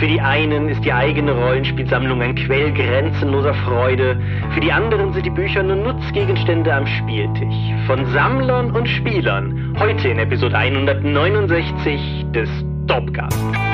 Für die einen ist die eigene Rollenspielsammlung ein Quell grenzenloser Freude, für die anderen sind die Bücher nur Nutzgegenstände am Spieltisch. Von Sammlern und Spielern, heute in Episode 169 des Dopcast.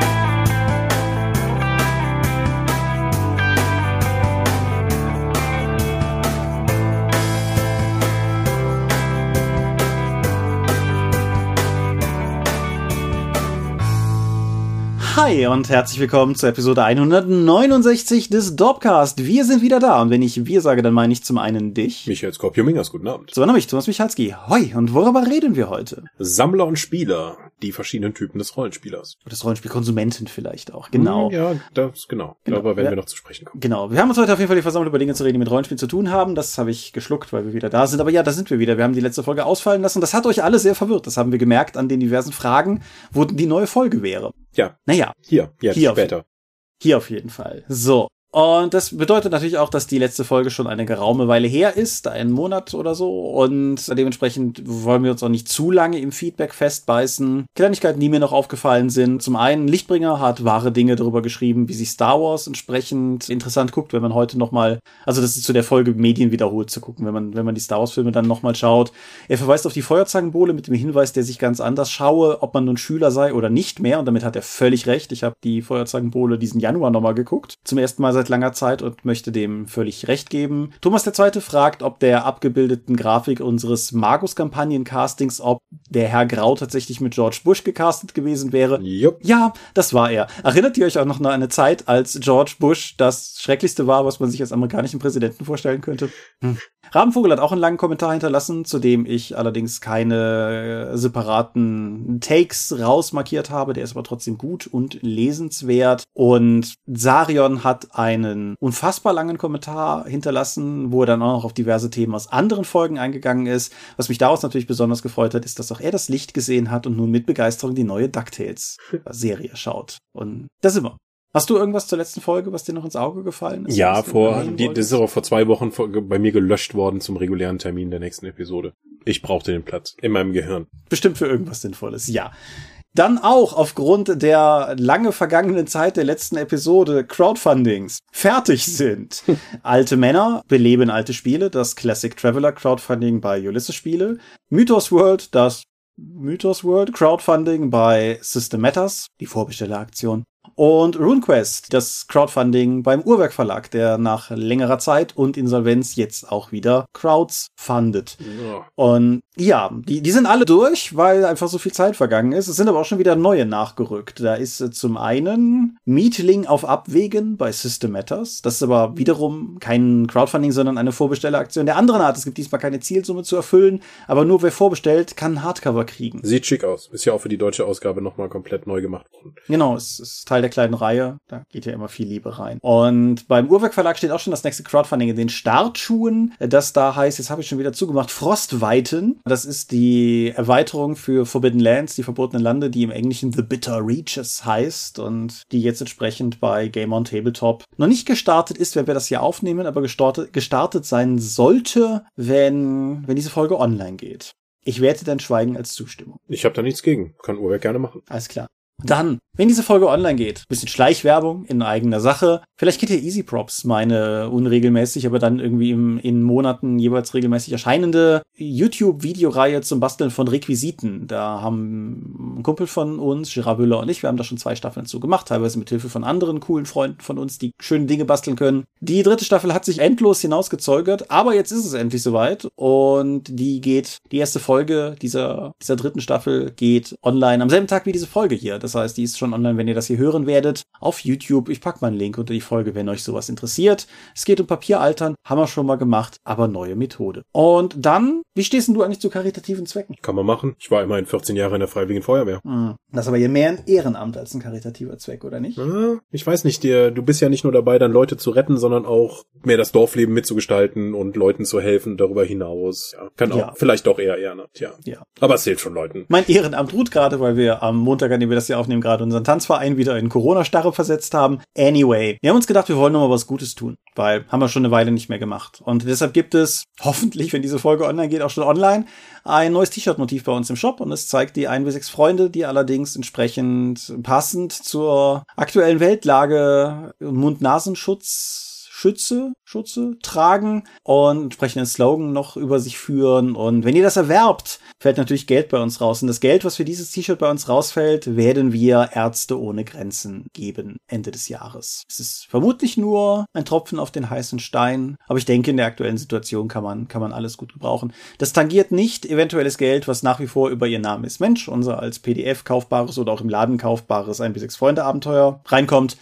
Hi und herzlich willkommen zur Episode 169 des Dorpcast. Wir sind wieder da und wenn ich wir sage, dann meine ich zum einen dich. Michael Skorpio-Mingers, guten Abend. Zum anderen mich, Thomas Michalski. Hoi, und worüber reden wir heute? Sammler und Spieler, die verschiedenen Typen des Rollenspielers. Des Rollenspielkonsumenten vielleicht auch, genau. Hm, ja, das, genau. Genau. Darüber werden Ja. wir noch zu sprechen kommen. Genau, wir haben uns heute auf jeden Fall die versammelt, über Dinge zu reden, die mit Rollenspiel zu tun haben. Das habe ich geschluckt, weil wir wieder da sind. Aber ja, da sind wir wieder. Wir haben die letzte Folge ausfallen lassen. Das hat euch alle sehr verwirrt. Das haben wir gemerkt an den diversen Fragen, wo die neue Folge wäre. Ja, Naja, hier, jetzt, Hier auf- später. Hier auf jeden Fall. So. Und das bedeutet natürlich auch, dass die letzte Folge schon eine geraume Weile her ist, einen Monat oder so. Und dementsprechend wollen wir uns auch nicht zu lange im Feedback festbeißen. Kleinigkeiten, die mir noch aufgefallen sind. Zum einen, Lichtbringer hat wahre Dinge darüber geschrieben, wie sich Star Wars entsprechend interessant guckt, wenn man heute nochmal, also das ist zu der Folge Medien wiederholt zu gucken, wenn man, wenn man die Star Wars Filme dann nochmal schaut. Er verweist auf die Feuerzangenbowle mit dem Hinweis, der sich ganz anders schaue, ob man nun Schüler sei oder nicht mehr. Und damit hat er völlig recht. Ich habe die Feuerzangenbowle diesen Januar nochmal geguckt. Zum ersten Mal seit langer Zeit und möchte dem völlig recht geben. Thomas Zweite fragt, ob der abgebildeten Grafik unseres Magus-Kampagnen-Castings, ob der Herr Grau tatsächlich mit George Bush gecastet gewesen wäre. Jupp. Ja, das war er. Erinnert ihr euch auch noch an eine Zeit, als George Bush das Schrecklichste war, was man sich als amerikanischen Präsidenten vorstellen könnte? Hm. Rabenvogel hat auch einen langen Kommentar hinterlassen, zu dem ich allerdings keine äh, separaten Takes rausmarkiert habe. Der ist aber trotzdem gut und lesenswert. Und Sarion hat einen unfassbar langen Kommentar hinterlassen, wo er dann auch noch auf diverse Themen aus anderen Folgen eingegangen ist. Was mich daraus natürlich besonders gefreut hat, ist, dass auch er das Licht gesehen hat und nun mit Begeisterung die neue DuckTales-Serie schaut. Und da sind wir. Hast du irgendwas zur letzten Folge, was dir noch ins Auge gefallen ist? Ja, vor, die, das ist aber vor zwei Wochen bei mir gelöscht worden zum regulären Termin der nächsten Episode. Ich brauchte den Platz in meinem Gehirn. bestimmt für irgendwas Sinnvolles, ja. Dann auch aufgrund der lange vergangenen Zeit der letzten Episode Crowdfundings fertig sind. alte Männer beleben alte Spiele, das Classic Traveler Crowdfunding bei Ulysses Spiele, Mythos World, das Mythos World Crowdfunding bei System Matters, die Vorbestelleraktion. Und RuneQuest, das Crowdfunding beim Uhrwerk Verlag, der nach längerer Zeit und Insolvenz jetzt auch wieder Crowds fundet. Ja. Und ja, die, die sind alle durch, weil einfach so viel Zeit vergangen ist. Es sind aber auch schon wieder neue nachgerückt. Da ist äh, zum einen Meetling auf Abwägen bei System Matters. Das ist aber wiederum kein Crowdfunding, sondern eine Vorbestelleraktion der anderen Art. Es gibt diesmal keine Zielsumme zu erfüllen, aber nur wer vorbestellt, kann ein Hardcover kriegen. Sieht schick aus. Ist ja auch für die deutsche Ausgabe nochmal komplett neu gemacht worden. Genau, es ist Teil der kleinen Reihe. Da geht ja immer viel Liebe rein. Und beim Uhrwerk Verlag steht auch schon das nächste Crowdfunding in den Startschuhen. Das da heißt, jetzt habe ich schon wieder zugemacht, Frostweiten. Das ist die Erweiterung für Forbidden Lands, die verbotenen Lande, die im Englischen The Bitter Reaches heißt und die jetzt entsprechend bei Game on Tabletop noch nicht gestartet ist, wenn wir das hier aufnehmen, aber gestartet, gestartet sein sollte, wenn, wenn diese Folge online geht. Ich werte dein Schweigen als Zustimmung. Ich habe da nichts gegen. Kann Uhrwerk gerne machen. Alles klar. Dann, wenn diese Folge online geht, bisschen Schleichwerbung in eigener Sache. Vielleicht kennt ihr Easy Props, meine unregelmäßig, aber dann irgendwie im, in Monaten jeweils regelmäßig erscheinende YouTube-Videoreihe zum Basteln von Requisiten. Da haben ein Kumpel von uns, Gerard Müller und ich, wir haben da schon zwei Staffeln zu gemacht, teilweise mit Hilfe von anderen coolen Freunden von uns, die schöne Dinge basteln können. Die dritte Staffel hat sich endlos hinausgezögert, aber jetzt ist es endlich soweit und die geht, die erste Folge dieser, dieser dritten Staffel geht online am selben Tag wie diese Folge hier. Das heißt, die ist schon online, wenn ihr das hier hören werdet, auf YouTube. Ich pack mal einen Link unter die Folge, wenn euch sowas interessiert. Es geht um Papieraltern, haben wir schon mal gemacht, aber neue Methode. Und dann, wie stehst denn du eigentlich zu karitativen Zwecken? Kann man machen. Ich war immerhin 14 Jahre in der Freiwilligen Feuerwehr. Hm. Das ist aber hier mehr ein Ehrenamt als ein karitativer Zweck, oder nicht? Ich weiß nicht, dir, du bist ja nicht nur dabei, dann Leute zu retten, sondern auch mehr das Dorfleben mitzugestalten und Leuten zu helfen darüber hinaus. Ja, kann auch, Ja. vielleicht auch eher Ehrenamt, ja. Ja. Aber es hilft schon Leuten. Mein Ehrenamt ruht gerade, weil wir am Montag, an dem wir das hier aufnehmen, gerade unseren Tanzverein wieder in Corona-Starre versetzt haben. Anyway, wir haben uns gedacht, wir wollen nochmal was Gutes tun, weil haben wir schon eine Weile nicht mehr gemacht. Und deshalb gibt es hoffentlich, wenn diese Folge online geht, auch schon online, ein neues T-Shirt-Motiv bei uns im Shop und es zeigt die 1 bis 6 Freunde, die allerdings entsprechend passend zur aktuellen Weltlage Mund-Nasenschutz Schütze, Schutze tragen und entsprechenden Slogan noch über sich führen. Und wenn ihr das erwerbt, fällt natürlich Geld bei uns raus. Und das Geld, was für dieses T-Shirt bei uns rausfällt, werden wir Ärzte ohne Grenzen geben Ende des Jahres. Es ist vermutlich nur ein Tropfen auf den heißen Stein, aber ich denke, in der aktuellen Situation kann man, kann man alles gut gebrauchen. Das tangiert nicht eventuelles Geld, was nach wie vor über ihr Name ist Mensch, unser als PDF kaufbares oder auch im Laden kaufbares ein bis sechs Freunde Abenteuer reinkommt.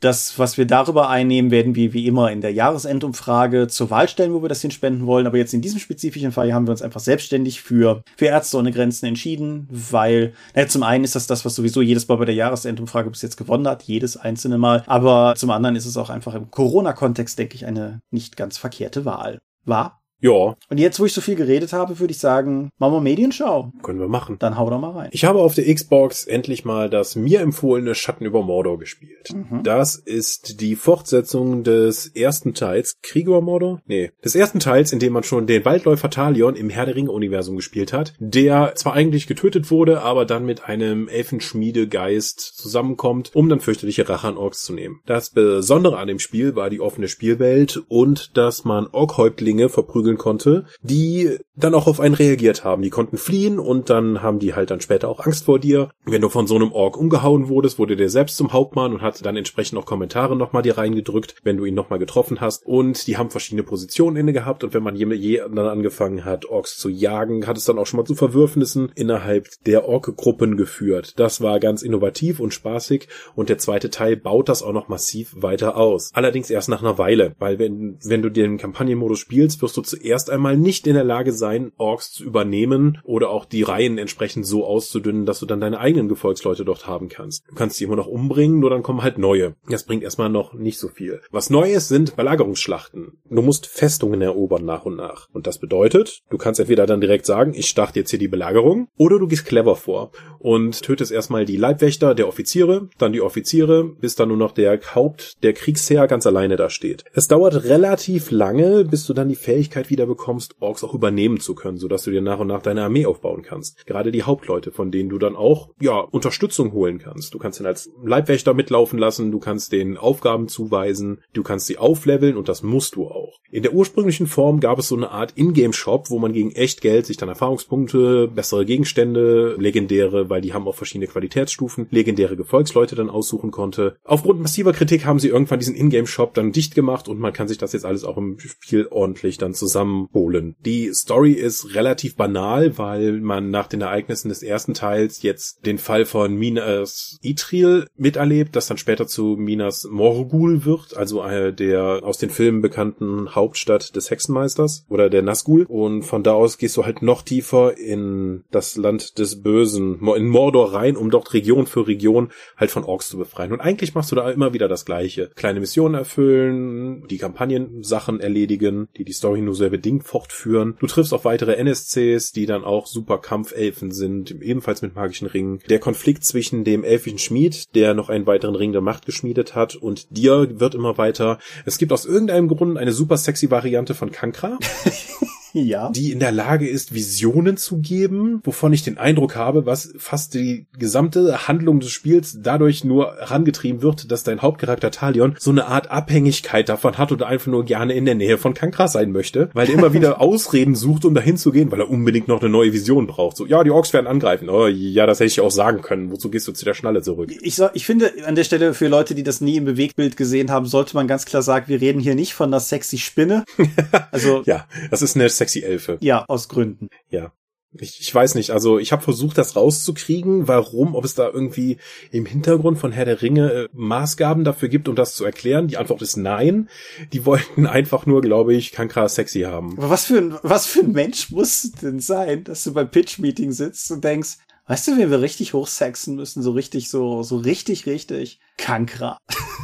Das, was wir darüber einnehmen, werden wir wie immer in der Jahresendumfrage zur Wahl stellen, wo wir das hinspenden wollen. Aber jetzt in diesem spezifischen Fall haben wir uns einfach selbstständig für, für Ärzte ohne Grenzen entschieden, weil, naja, zum einen ist das das, was sowieso jedes Mal bei der Jahresendumfrage bis jetzt gewonnen hat, jedes einzelne Mal. Aber zum anderen ist es auch einfach im Corona-Kontext, denke ich, eine nicht ganz verkehrte Wahl. War? Ja. Und jetzt, wo ich so viel geredet habe, würde ich sagen, machen wir Medienschau. Können wir machen. Dann hau doch mal rein. Ich habe auf der Xbox endlich mal das mir empfohlene Schatten über Mordor gespielt. Mhm. Das ist die Fortsetzung des ersten Teils, Krieg über Mordor? Nee, des ersten Teils, in dem man schon den Waldläufer Talion im Herr der Ringe-Universum gespielt hat, der zwar eigentlich getötet wurde, aber dann mit einem Elfenschmiedegeist zusammenkommt, um dann fürchterliche Rache an Orks zu nehmen. Das Besondere an dem Spiel war die offene Spielwelt und dass man Orkhäuptlinge verprügelt konnte, die dann auch auf einen reagiert haben. Die konnten fliehen und dann haben die halt dann später auch Angst vor dir. Wenn du von so einem Ork umgehauen wurdest, wurde der selbst zum Hauptmann und hat dann entsprechend auch Kommentare nochmal dir reingedrückt, wenn du ihn nochmal getroffen hast. Und die haben verschiedene Positionen inne gehabt und wenn man je dann angefangen hat, Orks zu jagen, hat es dann auch schon mal zu Verwürfnissen innerhalb der Ork-Gruppen geführt. Das war ganz innovativ und spaßig und der zweite Teil baut das auch noch massiv weiter aus. Allerdings erst nach einer Weile, weil wenn, wenn du den Kampagnenmodus spielst, wirst du zuerst einmal nicht in der Lage sein, Orks zu übernehmen oder auch die Reihen entsprechend so auszudünnen, dass du dann deine eigenen Gefolgsleute dort haben kannst. Du kannst sie immer noch umbringen, nur dann kommen halt neue. Das bringt erstmal noch nicht so viel. Was Neues sind Belagerungsschlachten. Du musst Festungen erobern nach und nach. Und das bedeutet, du kannst entweder dann direkt sagen, ich starte jetzt hier die Belagerung, oder du gehst clever vor und tötest erstmal die Leibwächter der Offiziere, dann die Offiziere, bis dann nur noch der Haupt, der Kriegsherr ganz alleine da steht. Es dauert relativ lange, bis du dann die Fähigkeit wieder bekommst, Orks auch übernehmen zu können, sodass du dir nach und nach deine Armee aufbauen kannst. Gerade die Hauptleute, von denen du dann auch, ja, Unterstützung holen kannst. Du kannst ihn als Leibwächter mitlaufen lassen, du kannst den Aufgaben zuweisen, du kannst sie aufleveln und das musst du auch. In der ursprünglichen Form gab es so eine Art Ingame-Shop, wo man gegen echt Geld sich dann Erfahrungspunkte, bessere Gegenstände, legendäre, weil die haben auch verschiedene Qualitätsstufen, legendäre Gefolgsleute dann aussuchen konnte. Aufgrund massiver Kritik haben sie irgendwann diesen Ingame-Shop dann dicht gemacht und man kann sich das jetzt alles auch im Spiel ordentlich dann zusammenholen. Die Story ist relativ banal, weil man nach den Ereignissen des ersten Teils jetzt den Fall von Minas Ithril miterlebt, das dann später zu Minas Morgul wird, also der aus den Filmen bekannten Hauptstadt des Hexenmeisters oder der Nazgul. Und von da aus gehst du halt noch tiefer in das Land des Bösen, in Mordor rein, um dort Region für Region halt von Orks zu befreien. Und eigentlich machst du da immer wieder das Gleiche. Kleine Missionen erfüllen, die Kampagnensachen erledigen, die die Story nur sehr bedingt fortführen. Du triffst auf weitere NSCs, die dann auch super Kampfelfen sind, ebenfalls mit magischen Ringen. Der Konflikt zwischen dem elfischen Schmied, der noch einen weiteren Ring der Macht geschmiedet hat, und dir wird immer weiter. Es gibt aus irgendeinem Grund eine super sexy Variante von Kankra. ja. die in der Lage ist, Visionen zu geben, wovon ich den Eindruck habe, was fast die gesamte Handlung des Spiels dadurch nur herangetrieben wird, dass dein Hauptcharakter Talion so eine Art Abhängigkeit davon hat oder einfach nur gerne in der Nähe von Kankra sein möchte, weil er immer wieder Ausreden sucht, um dahin zu gehen, weil er unbedingt noch eine neue Vision braucht. So, ja, die Orks werden angreifen. Oh, ja, das hätte ich auch sagen können. Wozu gehst du zu der Schnalle zurück? Ich, ich finde, an der Stelle für Leute, die das nie im Bewegtbild gesehen haben, sollte man ganz klar sagen, wir reden hier nicht von einer sexy Spinne. Also ja, das ist eine sexy Elfe. Ja, aus Gründen. Ja. Ich, ich weiß nicht, also ich habe versucht, das rauszukriegen, warum, ob es da irgendwie im Hintergrund von Herr der Ringe äh, Maßgaben dafür gibt, um das zu erklären. Die Antwort ist nein. Die wollten einfach nur, glaube ich, Kankra sexy haben. Aber was für ein, was für ein Mensch muss es denn sein, dass du beim Pitch-Meeting sitzt und denkst, weißt du, wen wir richtig hochsexen müssen, so richtig, so, so richtig, richtig? Kankra.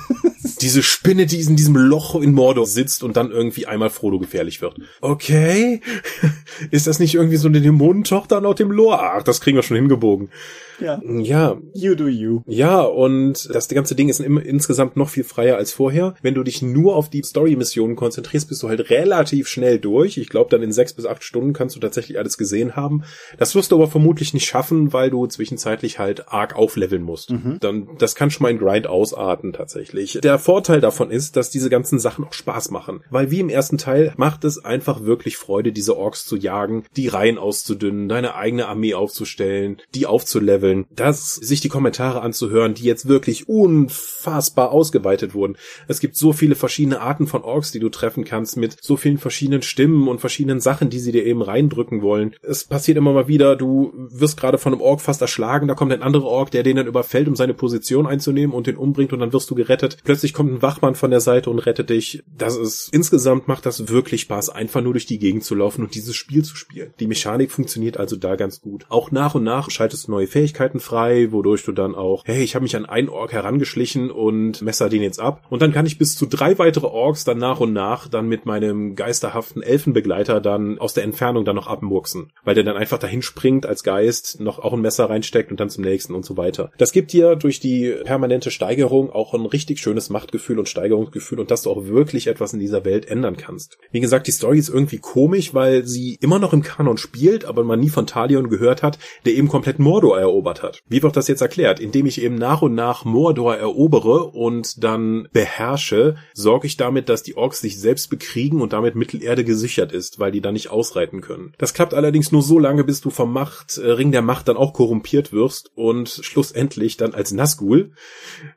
diese Spinne, die in diesem Loch in Mordor sitzt und dann irgendwie einmal Frodo gefährlich wird. Okay. Ist das nicht irgendwie so eine Dämonentochter laut dem Lore? Ach, das kriegen wir schon hingebogen. Ja. Ja. You do you. Ja, und das ganze Ding ist im, insgesamt noch viel freier als vorher. Wenn du dich nur auf die Story-Missionen konzentrierst, bist du halt relativ schnell durch. Ich glaube, dann in sechs bis acht Stunden kannst du tatsächlich alles gesehen haben. Das wirst du aber vermutlich nicht schaffen, weil du zwischenzeitlich halt arg aufleveln musst. Mhm. Dann, das kann schon mal ein Grind ausarten tatsächlich. Der Vorteil davon ist, dass diese ganzen Sachen auch Spaß machen. Weil wie im ersten Teil macht es einfach wirklich Freude, diese Orks zu jagen, die Reihen auszudünnen, deine eigene Armee aufzustellen, die aufzuleveln, das, sich die Kommentare anzuhören, die jetzt wirklich unfassbar ausgeweitet wurden. Es gibt so viele verschiedene Arten von Orks, die du treffen kannst, mit so vielen verschiedenen Stimmen und verschiedenen Sachen, die sie dir eben reindrücken wollen. Es passiert immer mal wieder, du wirst gerade von einem Ork fast erschlagen, da kommt ein anderer Ork, der den dann überfällt, um seine Position einzunehmen und den umbringt und dann wirst du gerettet. Plötzlich kommt ein Wachmann von der Seite und rettet dich. Das ist, insgesamt macht das wirklich Spaß, einfach nur durch die Gegend zu laufen und dieses Spiel zu spielen. Die Mechanik funktioniert also da ganz gut. Auch nach und nach schaltest du neue Fähigkeiten frei, wodurch du dann auch, hey, ich habe mich an einen Ork herangeschlichen und messer den jetzt ab. Und dann kann ich bis zu drei weitere Orks dann nach und nach dann mit meinem geisterhaften Elfenbegleiter dann aus der Entfernung dann noch abmurksen. Weil der dann einfach dahin springt als Geist, noch auch ein Messer reinsteckt und dann zum nächsten und so weiter. Das gibt dir durch die permanente Steigerung auch ein richtig schönes Machtgefühl und Steigerungsgefühl und dass du auch wirklich etwas in dieser Welt ändern kannst. Wie gesagt, die Story ist irgendwie komisch, weil sie immer noch im Kanon spielt, aber man nie von Talion gehört hat, der eben komplett Mordor erobert hat. Wie wird das jetzt erklärt? Indem ich eben nach und nach Mordor erobere und dann beherrsche, sorge ich damit, dass die Orks sich selbst bekriegen und damit Mittelerde gesichert ist, weil die da nicht ausreiten können. Das klappt allerdings nur so lange, bis du vom Macht, äh, Ring der Macht dann auch korrumpiert wirst und schlussendlich dann als Nazgul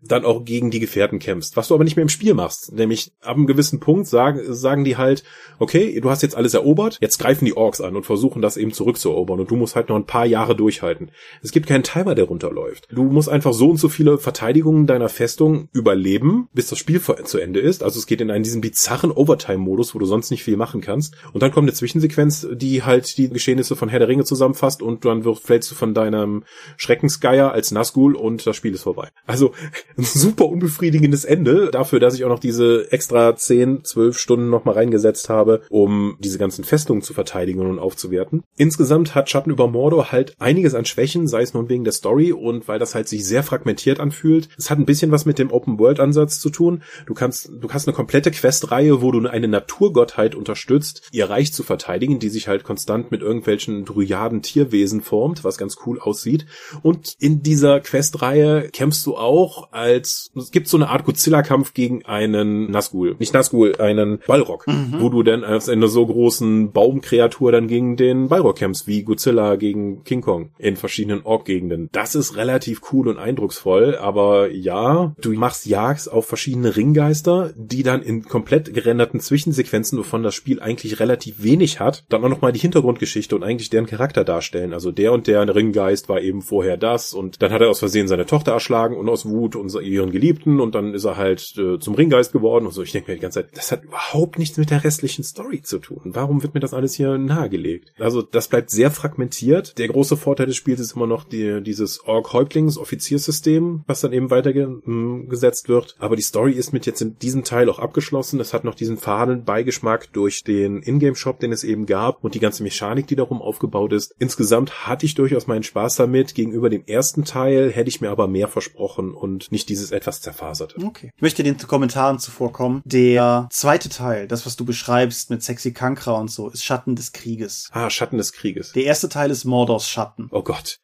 dann auch gegen die Gefährten kämpfst. Was du aber nicht mehr im Spiel machst. Nämlich ab einem gewissen Punkt sagen, sagen die halt, okay, du hast jetzt alles erobert, jetzt greifen die Orks an und versuchen das eben zurückzuerobern und du musst halt noch ein paar Jahre durchhalten. Es gibt keinen Timer, der runterläuft. Du musst einfach so und so viele Verteidigungen deiner Festung überleben, bis das Spiel zu Ende ist. Also es geht in einen diesen bizarren Overtime-Modus, wo du sonst nicht viel machen kannst. Und dann kommt eine Zwischensequenz, die halt die Geschehnisse von Herr der Ringe zusammenfasst und dann fällst du von deinem Schreckensgeier als Nazgul und das Spiel ist vorbei. Also ein super unbefriedigendes Ende dafür, dass ich auch noch diese extra 10, 12 Stunden nochmal reingesetzt habe, um diese ganzen Festungen zu verteidigen und aufzuwerten. Insgesamt hat Schatten über Mordor halt einiges an Schwächen, sei es nun wegen der Story und weil das halt sich sehr fragmentiert anfühlt. Es hat ein bisschen was mit dem Open-World-Ansatz zu tun. Du kannst, du hast eine komplette Questreihe, wo du eine Naturgottheit unterstützt, ihr Reich zu verteidigen, die sich halt konstant mit irgendwelchen Dryaden Tierwesen formt, was ganz cool aussieht. Und in dieser Questreihe kämpfst du auch als, es gibt so eine Art Godzilla-Kampf gegen einen Nazgul. Nicht Nazgul, einen Balrog, mhm. wo du dann als einer so großen Baumkreatur dann gegen den Balrog kämpfst, wie Godzilla gegen King Kong in verschiedenen Ork-Gegenden. Das ist relativ cool und eindrucksvoll, aber ja, du machst Jagds auf verschiedene Ringgeister, die dann in komplett gerenderten Zwischensequenzen, wovon das Spiel eigentlich relativ wenig hat, dann auch nochmal die Hintergrundgeschichte und eigentlich deren Charakter darstellen. Also der und der Ringgeist war eben vorher das und dann hat er aus Versehen seine Tochter erschlagen und aus Wut und ihren Geliebten und dann ist er halt äh, zum Ringgeist geworden und so. Ich denke mir die ganze Zeit, das hat überhaupt nichts mit der restlichen Story zu tun. Warum wird mir das alles hier nahegelegt? Also das bleibt sehr fragmentiert. Der große Vorteil des Spiels ist immer noch die, dieses Org-Häuptlings-Offiziersystem, was dann eben weitergesetzt wird. Aber die Story ist mit jetzt in diesem Teil auch abgeschlossen. Es hat noch diesen faden Beigeschmack durch den Ingame-Shop, den es eben gab und die ganze Mechanik, die darum aufgebaut ist. Insgesamt hatte ich durchaus meinen Spaß damit. Gegenüber dem ersten Teil hätte ich mir aber mehr versprochen und nicht dieses etwas zerfaserte. Okay. Ich möchte den Kommentaren zuvorkommen. Der zweite Teil, das, was du beschreibst mit Sexy Kankra und so, ist Schatten des Krieges. Ah, Schatten des Krieges. Der erste Teil ist Mordors Schatten. Oh Gott.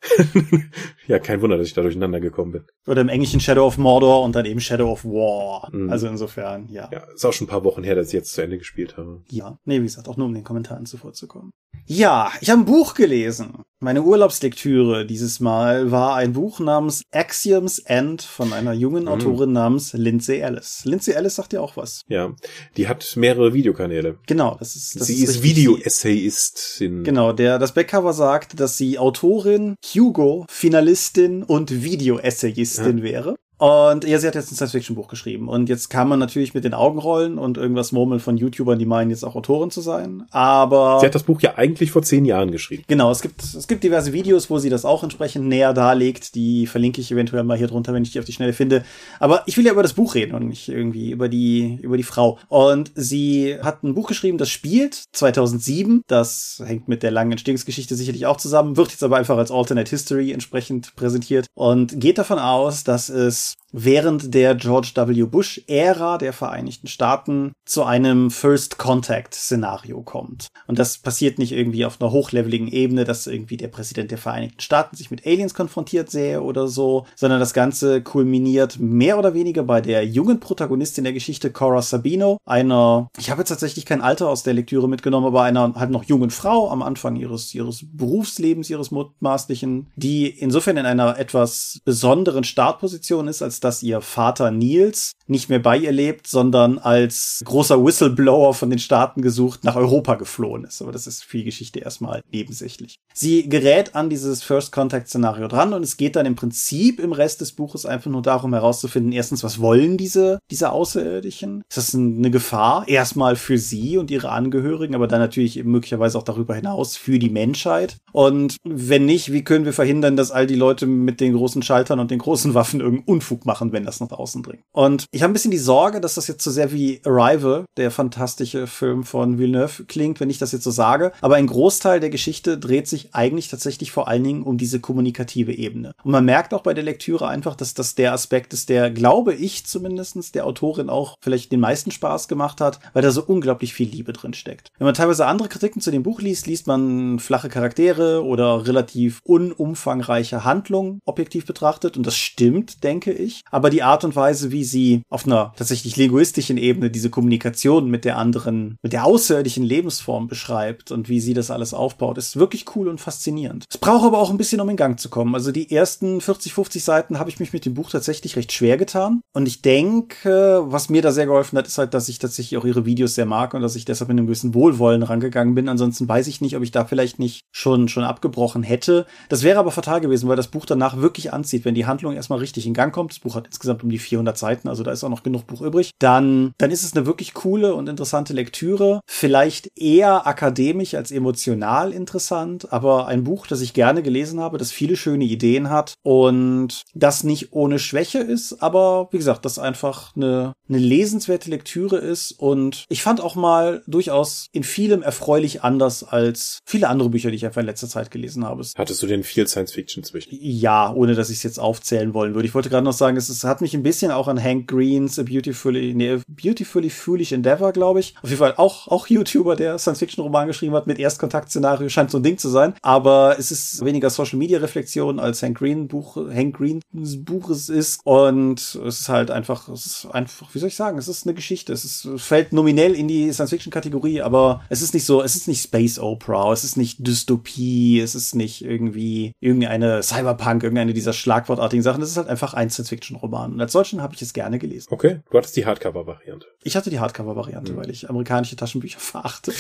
ja, kein Wunder, dass ich da durcheinander gekommen bin. Oder im Englischen Shadow of Mordor und dann eben Shadow of War. Mhm. Also insofern, ja. Ja, ist auch schon ein paar Wochen her, dass ich jetzt zu Ende gespielt habe. Ja, nee, wie gesagt, auch nur um den Kommentaren zuvorzukommen. Ja, ich habe ein Buch gelesen. Meine Urlaubslektüre dieses Mal war ein Buch namens Axioms End von einer jungen mhm. Autorin namens Lindsay Ellis. Lindsay Ellis sagt ja auch was. Ja, die hat mehrere Videokanäle. Genau, das ist das Sie ist, ist Video-Essayistin. Genau, der das Backcover sagt, dass sie Autorin, Hugo, Finalistin und Video-Essayistin ja. wäre. Und ja, sie hat jetzt ein Science-Fiction-Buch geschrieben. Und jetzt kann man natürlich mit den Augen rollen und irgendwas murmeln von YouTubern, die meinen, jetzt auch Autorin zu sein. Aber. Sie hat das Buch ja eigentlich vor zehn Jahren geschrieben. Genau, es gibt, es gibt diverse Videos, wo sie das auch entsprechend näher darlegt. Die verlinke ich eventuell mal hier drunter, wenn ich die auf die Schnelle finde. Aber ich will ja über das Buch reden und nicht irgendwie über die, über die Frau. Und sie hat ein Buch geschrieben, das spielt 2007. Das hängt mit der langen Entstehungsgeschichte sicherlich auch zusammen, wird jetzt aber einfach als Alternate History entsprechend präsentiert und geht davon aus, dass es während der George W. Bush-Ära der Vereinigten Staaten zu einem First Contact-Szenario kommt. Und das passiert nicht irgendwie auf einer hochleveligen Ebene, dass irgendwie der Präsident der Vereinigten Staaten sich mit Aliens konfrontiert sähe oder so, sondern das Ganze kulminiert mehr oder weniger bei der jungen Protagonistin der Geschichte, Cora Sabino, einer, ich habe jetzt tatsächlich kein Alter aus der Lektüre mitgenommen, aber einer halt noch jungen Frau am Anfang ihres, ihres Berufslebens, ihres mutmaßlichen, die insofern in einer etwas besonderen Startposition ist, als dass ihr Vater Nils nicht mehr bei ihr lebt, sondern als großer Whistleblower von den Staaten gesucht nach Europa geflohen ist. Aber das ist für die Geschichte erstmal nebensächlich. Sie gerät an dieses First Contact Szenario dran und es geht dann im Prinzip im Rest des Buches einfach nur darum herauszufinden, erstens, was wollen diese, diese Außerirdischen? Ist das eine Gefahr? Erstmal für sie und ihre Angehörigen, aber dann natürlich möglicherweise auch darüber hinaus für die Menschheit. Und wenn nicht, wie können wir verhindern, dass all die Leute mit den großen Schaltern und den großen Waffen irgendeinen Unfug machen, wenn das nach außen dringt? Und ich habe ein bisschen die Sorge, dass das jetzt so sehr wie Arrival, der fantastische Film von Villeneuve, klingt, wenn ich das jetzt so sage. Aber ein Großteil der Geschichte dreht sich eigentlich tatsächlich vor allen Dingen um diese kommunikative Ebene. Und man merkt auch bei der Lektüre einfach, dass das der Aspekt ist, der, glaube ich zumindestens der Autorin auch vielleicht den meisten Spaß gemacht hat, weil da so unglaublich viel Liebe drin steckt. Wenn man teilweise andere Kritiken zu dem Buch liest, liest man flache Charaktere oder relativ unumfangreiche Handlungen objektiv betrachtet. Und das stimmt, denke ich. Aber die Art und Weise, wie sie auf einer tatsächlich linguistischen Ebene diese Kommunikation mit der anderen, mit der außerirdischen Lebensform beschreibt und wie sie das alles aufbaut, ist wirklich cool und faszinierend. Es braucht aber auch ein bisschen, um in Gang zu kommen. Also die ersten 40, 50 Seiten habe ich mich mit dem Buch tatsächlich recht schwer getan. Und ich denke, was mir da sehr geholfen hat, ist halt, dass ich tatsächlich auch ihre Videos sehr mag und dass ich deshalb mit einem gewissen Wohlwollen rangegangen bin. Ansonsten weiß ich nicht, ob ich da vielleicht nicht schon, schon abgebrochen hätte. Das wäre aber fatal gewesen, weil das Buch danach wirklich anzieht, wenn die Handlung erstmal richtig in Gang kommt. Das Buch hat insgesamt um die 400 Seiten, also da ist auch noch genug Buch übrig. Dann, dann ist es eine wirklich coole und interessante Lektüre. Vielleicht eher akademisch als emotional interessant, aber ein Buch, das ich gerne gelesen habe, das viele schöne Ideen hat und das nicht ohne Schwäche ist, aber wie gesagt, das einfach eine, eine lesenswerte Lektüre ist und ich fand auch mal durchaus in vielem erfreulich anders als viele andere Bücher, die ich einfach in letzter Zeit gelesen habe. Hattest du denn viel Science Fiction zwischen? Ja, ohne dass ich es jetzt aufzählen wollen würde. Ich wollte gerade noch sagen, es, es hat mich ein bisschen auch an Hank Greens A Beautifully, nee, Beautifully Foolish Endeavor, glaube ich. Auf jeden Fall auch, auch YouTuber, der Science-Fiction-Roman geschrieben hat mit Erstkontakt-Szenario, scheint so ein Ding zu sein. Aber es ist weniger Social-Media-Reflexion als Hank Green Buch, Hank Greens Buch es ist. Und es ist halt einfach, es ist einfach, wie soll ich sagen, es ist eine Geschichte. Es ist, fällt nominell in die Science-Fiction-Kategorie, aber es ist nicht so, es ist nicht Space Opera, es ist nicht Dystopie, es ist nicht irgendwie irgendeine Cyberpunk, irgendeine dieser schlagwortartigen Sachen. Es ist halt einfach ein Science-Fiction-Roman. Und als solchen habe ich es gerne gelesen. Okay, du hattest die Hardcover-Variante. Ich hatte die Hardcover-Variante, mhm. weil ich amerikanische Taschenbücher verachte.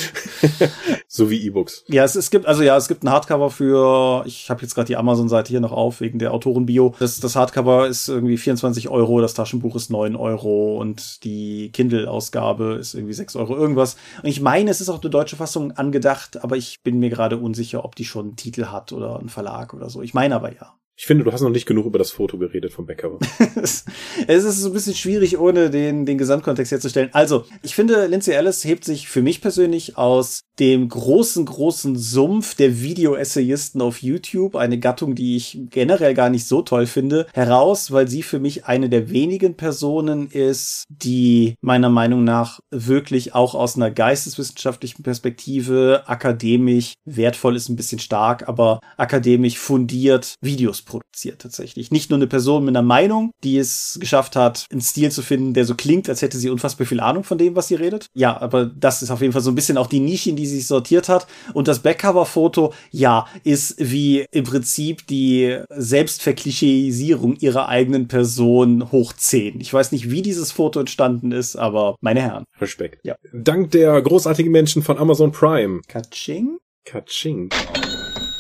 so wie E-Books. Ja, es, es gibt, also ja, es gibt ein Hardcover für, ich habe jetzt gerade die Amazon-Seite hier noch auf, wegen der Autorenbio. Das, das Hardcover ist irgendwie 24 Euro, das Taschenbuch ist 9 Euro und die Kindle-Ausgabe ist irgendwie 6 Euro irgendwas. Und ich meine, es ist auch eine deutsche Fassung angedacht, aber ich bin mir gerade unsicher, ob die schon einen Titel hat oder einen Verlag oder so. Ich meine aber ja. Ich finde, du hast noch nicht genug über das Foto geredet vom Backcover. es ist so ein bisschen schwierig, ohne den, den Gesamtkontext herzustellen. Also, ich finde, Lindsay Ellis hebt sich für mich persönlich aus dem großen, großen Sumpf der Video-Essayisten auf YouTube, eine Gattung, die ich generell gar nicht so toll finde, heraus, weil sie für mich eine der wenigen Personen ist, die meiner Meinung nach wirklich auch aus einer geisteswissenschaftlichen Perspektive akademisch wertvoll ist, ein bisschen stark, aber akademisch fundiert Videos produziert tatsächlich. Nicht nur eine Person mit einer Meinung, die es geschafft hat, einen Stil zu finden, der so klingt, als hätte sie unfassbar viel Ahnung von dem, was sie redet. Ja, aber das ist auf jeden Fall so ein bisschen auch die Nische, in die sie sich sortiert hat. Und das Backcover-Foto, ja, ist wie im Prinzip die Selbstverklischeisierung ihrer eigenen Person hoch 10. Ich weiß nicht, wie dieses Foto entstanden ist, aber meine Herren. Respekt. Ja. Dank der großartigen Menschen von Amazon Prime. Kaching? Kaching.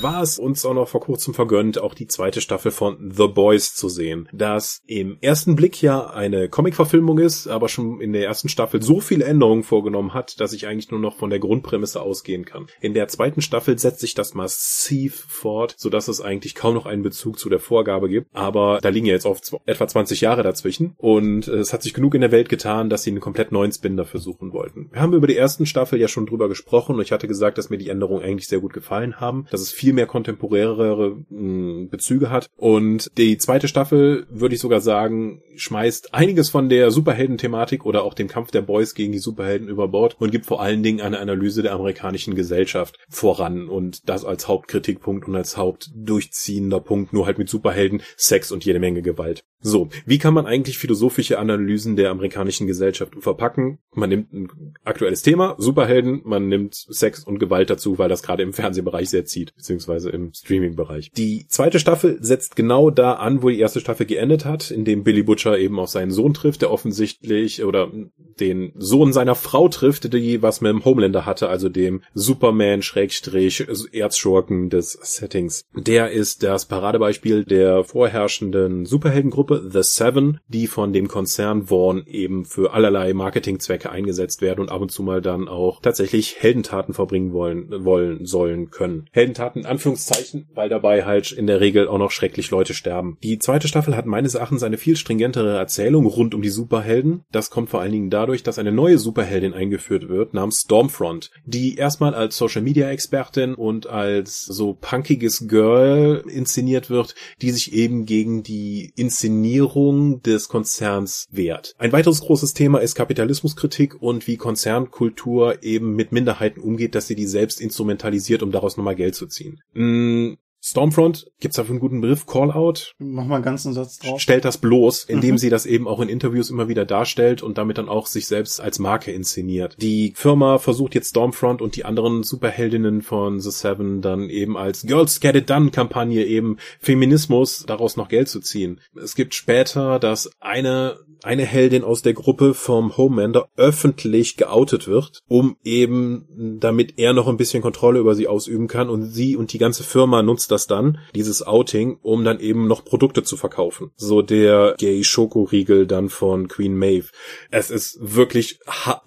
War es uns auch noch vor kurzem vergönnt, auch die zweite Staffel von The Boys zu sehen. Das im ersten Blick ja eine Comic-Verfilmung ist, aber schon in der ersten Staffel so viele Änderungen vorgenommen hat, dass ich eigentlich nur noch von der Grundprämisse ausgehen kann. In der zweiten Staffel setzt sich das massiv fort, sodass es eigentlich kaum noch einen Bezug zu der Vorgabe gibt. Aber da liegen ja jetzt oft etwa 20 Jahre dazwischen und es hat sich genug in der Welt getan, dass sie einen komplett neuen Spin dafür suchen wollten. Wir haben über die ersten Staffel ja schon drüber gesprochen und ich hatte gesagt, dass mir die Änderungen eigentlich sehr gut gefallen haben, dass es viel mehr kontemporärere hm, Bezüge hat und die zweite Staffel würde ich sogar sagen, schmeißt einiges von der Superhelden-Thematik oder auch dem Kampf der Boys gegen die Superhelden über Bord und gibt vor allen Dingen eine Analyse der amerikanischen Gesellschaft voran und das als Hauptkritikpunkt und als Hauptdurchziehender Punkt, nur halt mit Superhelden, Sex und jede Menge Gewalt. So, wie kann man eigentlich philosophische Analysen der amerikanischen Gesellschaft verpacken? Man nimmt ein aktuelles Thema, Superhelden, man nimmt Sex und Gewalt dazu, weil das gerade im Fernsehbereich sehr zieht, beziehungsweise im Streaming-Bereich. Die zweite Staffel setzt genau da an, wo die erste Staffel geendet hat, indem Billy Butcher eben auf seinen Sohn trifft, der offensichtlich oder den Sohn seiner Frau trifft, die was mit dem Homelander hatte, also dem Superman Schrägstrich Erzschurken des Settings. Der ist das Paradebeispiel der vorherrschenden Superheldengruppe The Seven, die von dem Konzern Vaughn eben für allerlei Marketingzwecke eingesetzt werden und ab und zu mal dann auch tatsächlich Heldentaten verbringen wollen, wollen, sollen, können. Heldentaten Anführungszeichen, weil dabei halt in der Regel auch noch schrecklich Leute sterben. Die zweite Staffel hat meines Erachtens eine viel stringentere Erzählung rund um die Superhelden. Das kommt vor allen Dingen dadurch, dass eine neue Superheldin eingeführt wird namens Stormfront, die erstmal als Social Media Expertin und als so punkiges Girl inszeniert wird, die sich eben gegen die Inszenierung des Konzerns wehrt. Ein weiteres großes Thema ist Kapitalismuskritik und wie Konzernkultur eben mit Minderheiten umgeht, dass sie die selbst instrumentalisiert, um daraus nochmal Geld zu ziehen. Mm, Stormfront, gibt's dafür einen guten Begriff? Callout? Mach mal einen ganzen Satz drauf. Stellt das bloß, indem mhm. sie das eben auch in Interviews immer wieder darstellt und damit dann auch sich selbst als Marke inszeniert. Die Firma versucht jetzt Stormfront und die anderen Superheldinnen von The Seven dann eben als Girls Get It Done Kampagne eben Feminismus daraus noch Geld zu ziehen. Es gibt später, dass eine eine Heldin aus der Gruppe vom Homelander öffentlich geoutet wird, um eben damit er noch ein bisschen Kontrolle über sie ausüben kann und sie und die ganze Firma nutzt das dann, dieses Outing, um dann eben noch Produkte zu verkaufen. So der Gay Schokoriegel dann von Queen Maeve. Es ist wirklich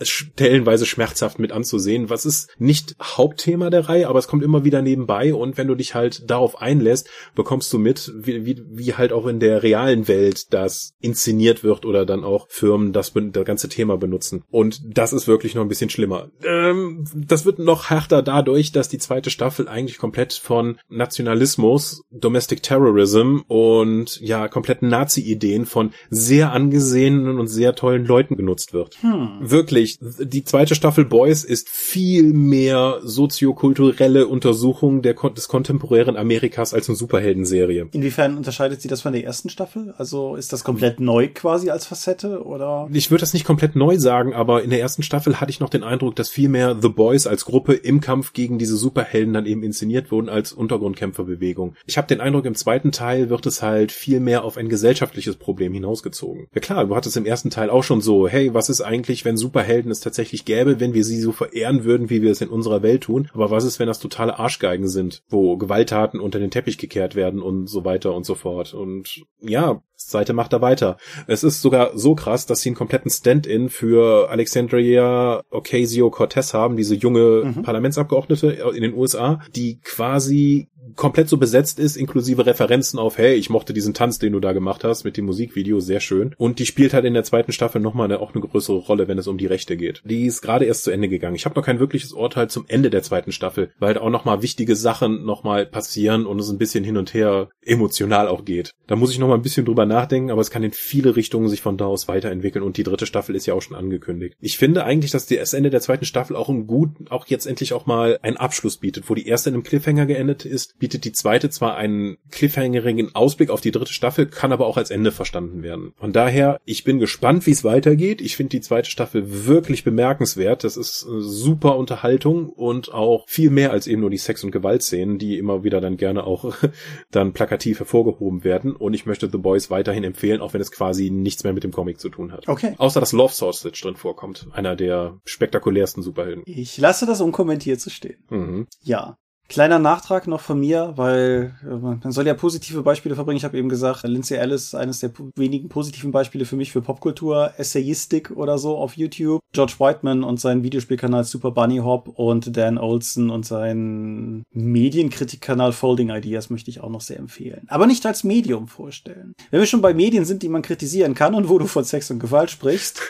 stellenweise schmerzhaft mit anzusehen. Was ist nicht Hauptthema der Reihe, aber es kommt immer wieder nebenbei und wenn du dich halt darauf einlässt, bekommst du mit, wie, wie, wie halt auch in der realen Welt das inszeniert wird oder dann auch Firmen das, das ganze Thema benutzen. Und das ist wirklich noch ein bisschen schlimmer. Ähm, das wird noch härter dadurch, dass die zweite Staffel eigentlich komplett von Nationalismus, Domestic Terrorism und ja, kompletten Nazi-Ideen von sehr angesehenen und sehr tollen Leuten genutzt wird. Hm. Wirklich, die zweite Staffel Boys ist viel mehr soziokulturelle Untersuchung der, des kontemporären Amerikas als eine Superheldenserie. Inwiefern unterscheidet sie das von der ersten Staffel? Also ist das komplett neu quasi als Facette oder? Ich würde das nicht komplett neu sagen, aber in der ersten Staffel hatte ich noch den Eindruck, dass viel mehr The Boys als Gruppe im Kampf gegen diese Superhelden dann eben inszeniert wurden als Untergrundkämpferbewegung. Ich habe den Eindruck, im zweiten Teil wird es halt viel mehr auf ein gesellschaftliches Problem hinausgezogen. Ja klar, du hattest im ersten Teil auch schon so, hey, was ist eigentlich, wenn Superhelden es tatsächlich gäbe, wenn wir sie so verehren würden, wie wir es in unserer Welt tun? Aber was ist, wenn das totale Arschgeigen sind, wo Gewalttaten unter den Teppich gekehrt werden und so weiter und so fort? Und ja, Seite macht er weiter. Es ist sogar so krass, dass sie einen kompletten Stand-in für Alexandria Ocasio-Cortez haben, diese junge mhm. Parlamentsabgeordnete in den USA, die quasi komplett so besetzt ist, inklusive Referenzen auf, hey, ich mochte diesen Tanz, den du da gemacht hast, mit dem Musikvideo, sehr schön. Und die spielt halt in der zweiten Staffel nochmal eine, auch eine größere Rolle, wenn es um die Rechte geht. Die ist gerade erst zu Ende gegangen. Ich habe noch kein wirkliches Urteil zum Ende der zweiten Staffel, weil halt auch nochmal wichtige Sachen nochmal passieren und es ein bisschen hin und her emotional auch geht. Da muss ich nochmal ein bisschen drüber nachdenken, aber es kann in viele Richtungen sich von da aus weiterentwickeln und die dritte Staffel ist ja auch schon angekündigt. Ich finde eigentlich, dass das Ende der zweiten Staffel auch ein gut, auch jetzt endlich auch mal einen Abschluss bietet, wo die erste in einem Cliffhanger geendet ist, bietet die zweite zwar einen cliffhangerigen Ausblick auf die dritte Staffel, kann aber auch als Ende verstanden werden. Von daher, ich bin gespannt, wie es weitergeht. Ich finde die zweite Staffel wirklich bemerkenswert. Das ist super Unterhaltung und auch viel mehr als eben nur die Sex- und Gewaltszenen, die immer wieder dann gerne auch dann plakativ hervorgehoben werden. Und ich möchte The Boys weiterhin empfehlen, auch wenn es quasi nichts mehr mit dem Comic zu tun hat. Okay. Außer dass Love Sausage drin vorkommt. Einer der spektakulärsten Superhelden. Ich lasse das unkommentiert zu stehen. Mhm. Ja. Kleiner Nachtrag noch von mir, weil äh, man soll ja positive Beispiele verbringen. Ich habe eben gesagt, Lindsay Ellis, eines der wenigen positiven Beispiele für mich für Popkultur, Essayistik oder so auf YouTube. George Whiteman und sein Videospielkanal Super Bunny Hop und Dan Olson und sein Medienkritikkanal Folding Ideas möchte ich auch noch sehr empfehlen. Aber nicht als Medium vorstellen. Wenn wir schon bei Medien sind, die man kritisieren kann und wo du von Sex und Gewalt sprichst,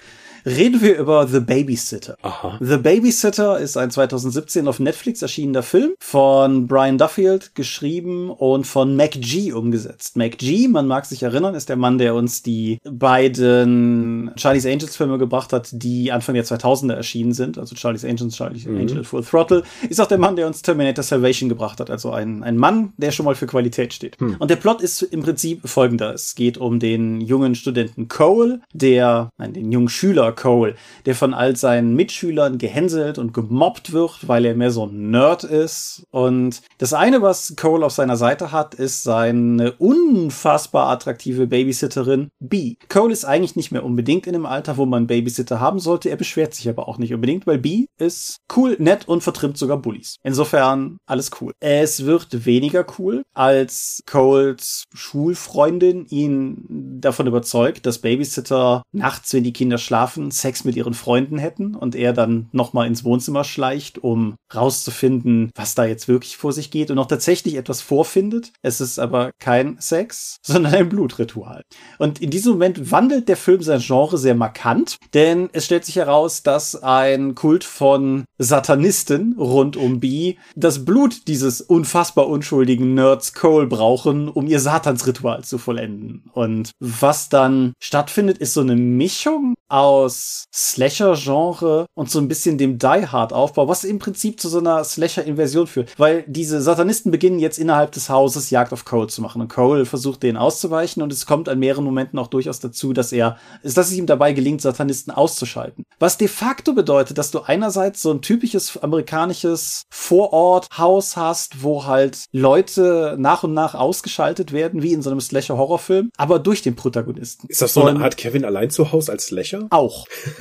reden wir über The Babysitter. Aha. The Babysitter ist ein 2017 auf Netflix erschienener Film von Brian Duffield geschrieben und von Mac G umgesetzt. Mac G, man mag sich erinnern, ist der Mann, der uns die beiden Charlie's Angels Filme gebracht hat, die Anfang der 2000er erschienen sind. Also Charlie's Angels, Charlie's mhm. Angel Full Throttle. Ist auch der Mann, der uns Terminator Salvation gebracht hat. Also ein, ein Mann, der schon mal für Qualität steht. Mhm. Und der Plot ist im Prinzip folgender. Es geht um den jungen Studenten Cole, der, nein, den jungen Schüler Cole, der von all seinen Mitschülern gehänselt und gemobbt wird, weil er mehr so ein Nerd ist. Und das eine, was Cole auf seiner Seite hat, ist seine unfassbar attraktive Babysitterin B. Cole ist eigentlich nicht mehr unbedingt in dem Alter, wo man Babysitter haben sollte. Er beschwert sich aber auch nicht unbedingt, weil B ist cool, nett und vertrimmt sogar Bullies. Insofern alles cool. Es wird weniger cool, als Coles Schulfreundin ihn davon überzeugt, dass Babysitter nachts, wenn die Kinder schlafen, Sex mit ihren Freunden hätten und er dann nochmal ins Wohnzimmer schleicht, um rauszufinden, was da jetzt wirklich vor sich geht und auch tatsächlich etwas vorfindet. Es ist aber kein Sex, sondern ein Blutritual. Und in diesem Moment wandelt der Film sein Genre sehr markant, denn es stellt sich heraus, dass ein Kult von Satanisten rund um B das Blut dieses unfassbar unschuldigen Nerds Cole brauchen, um ihr Satansritual zu vollenden. Und was dann stattfindet, ist so eine Mischung aus Slasher-Genre und so ein bisschen dem Die Hard-Aufbau, was im Prinzip zu so einer Slasher-Inversion führt. Weil diese Satanisten beginnen jetzt innerhalb des Hauses Jagd auf Cole zu machen. Und Cole versucht denen auszuweichen und es kommt an mehreren Momenten auch durchaus dazu, dass er, dass es ihm dabei gelingt, Satanisten auszuschalten. Was de facto bedeutet, dass du einerseits so ein typisches amerikanisches Vorort-Haus hast, wo halt Leute nach und nach ausgeschaltet werden, wie in so einem Slasher-Horrorfilm, aber durch den Protagonisten. Ist das so eine Art Kevin allein zu Hause als Slasher? Auch.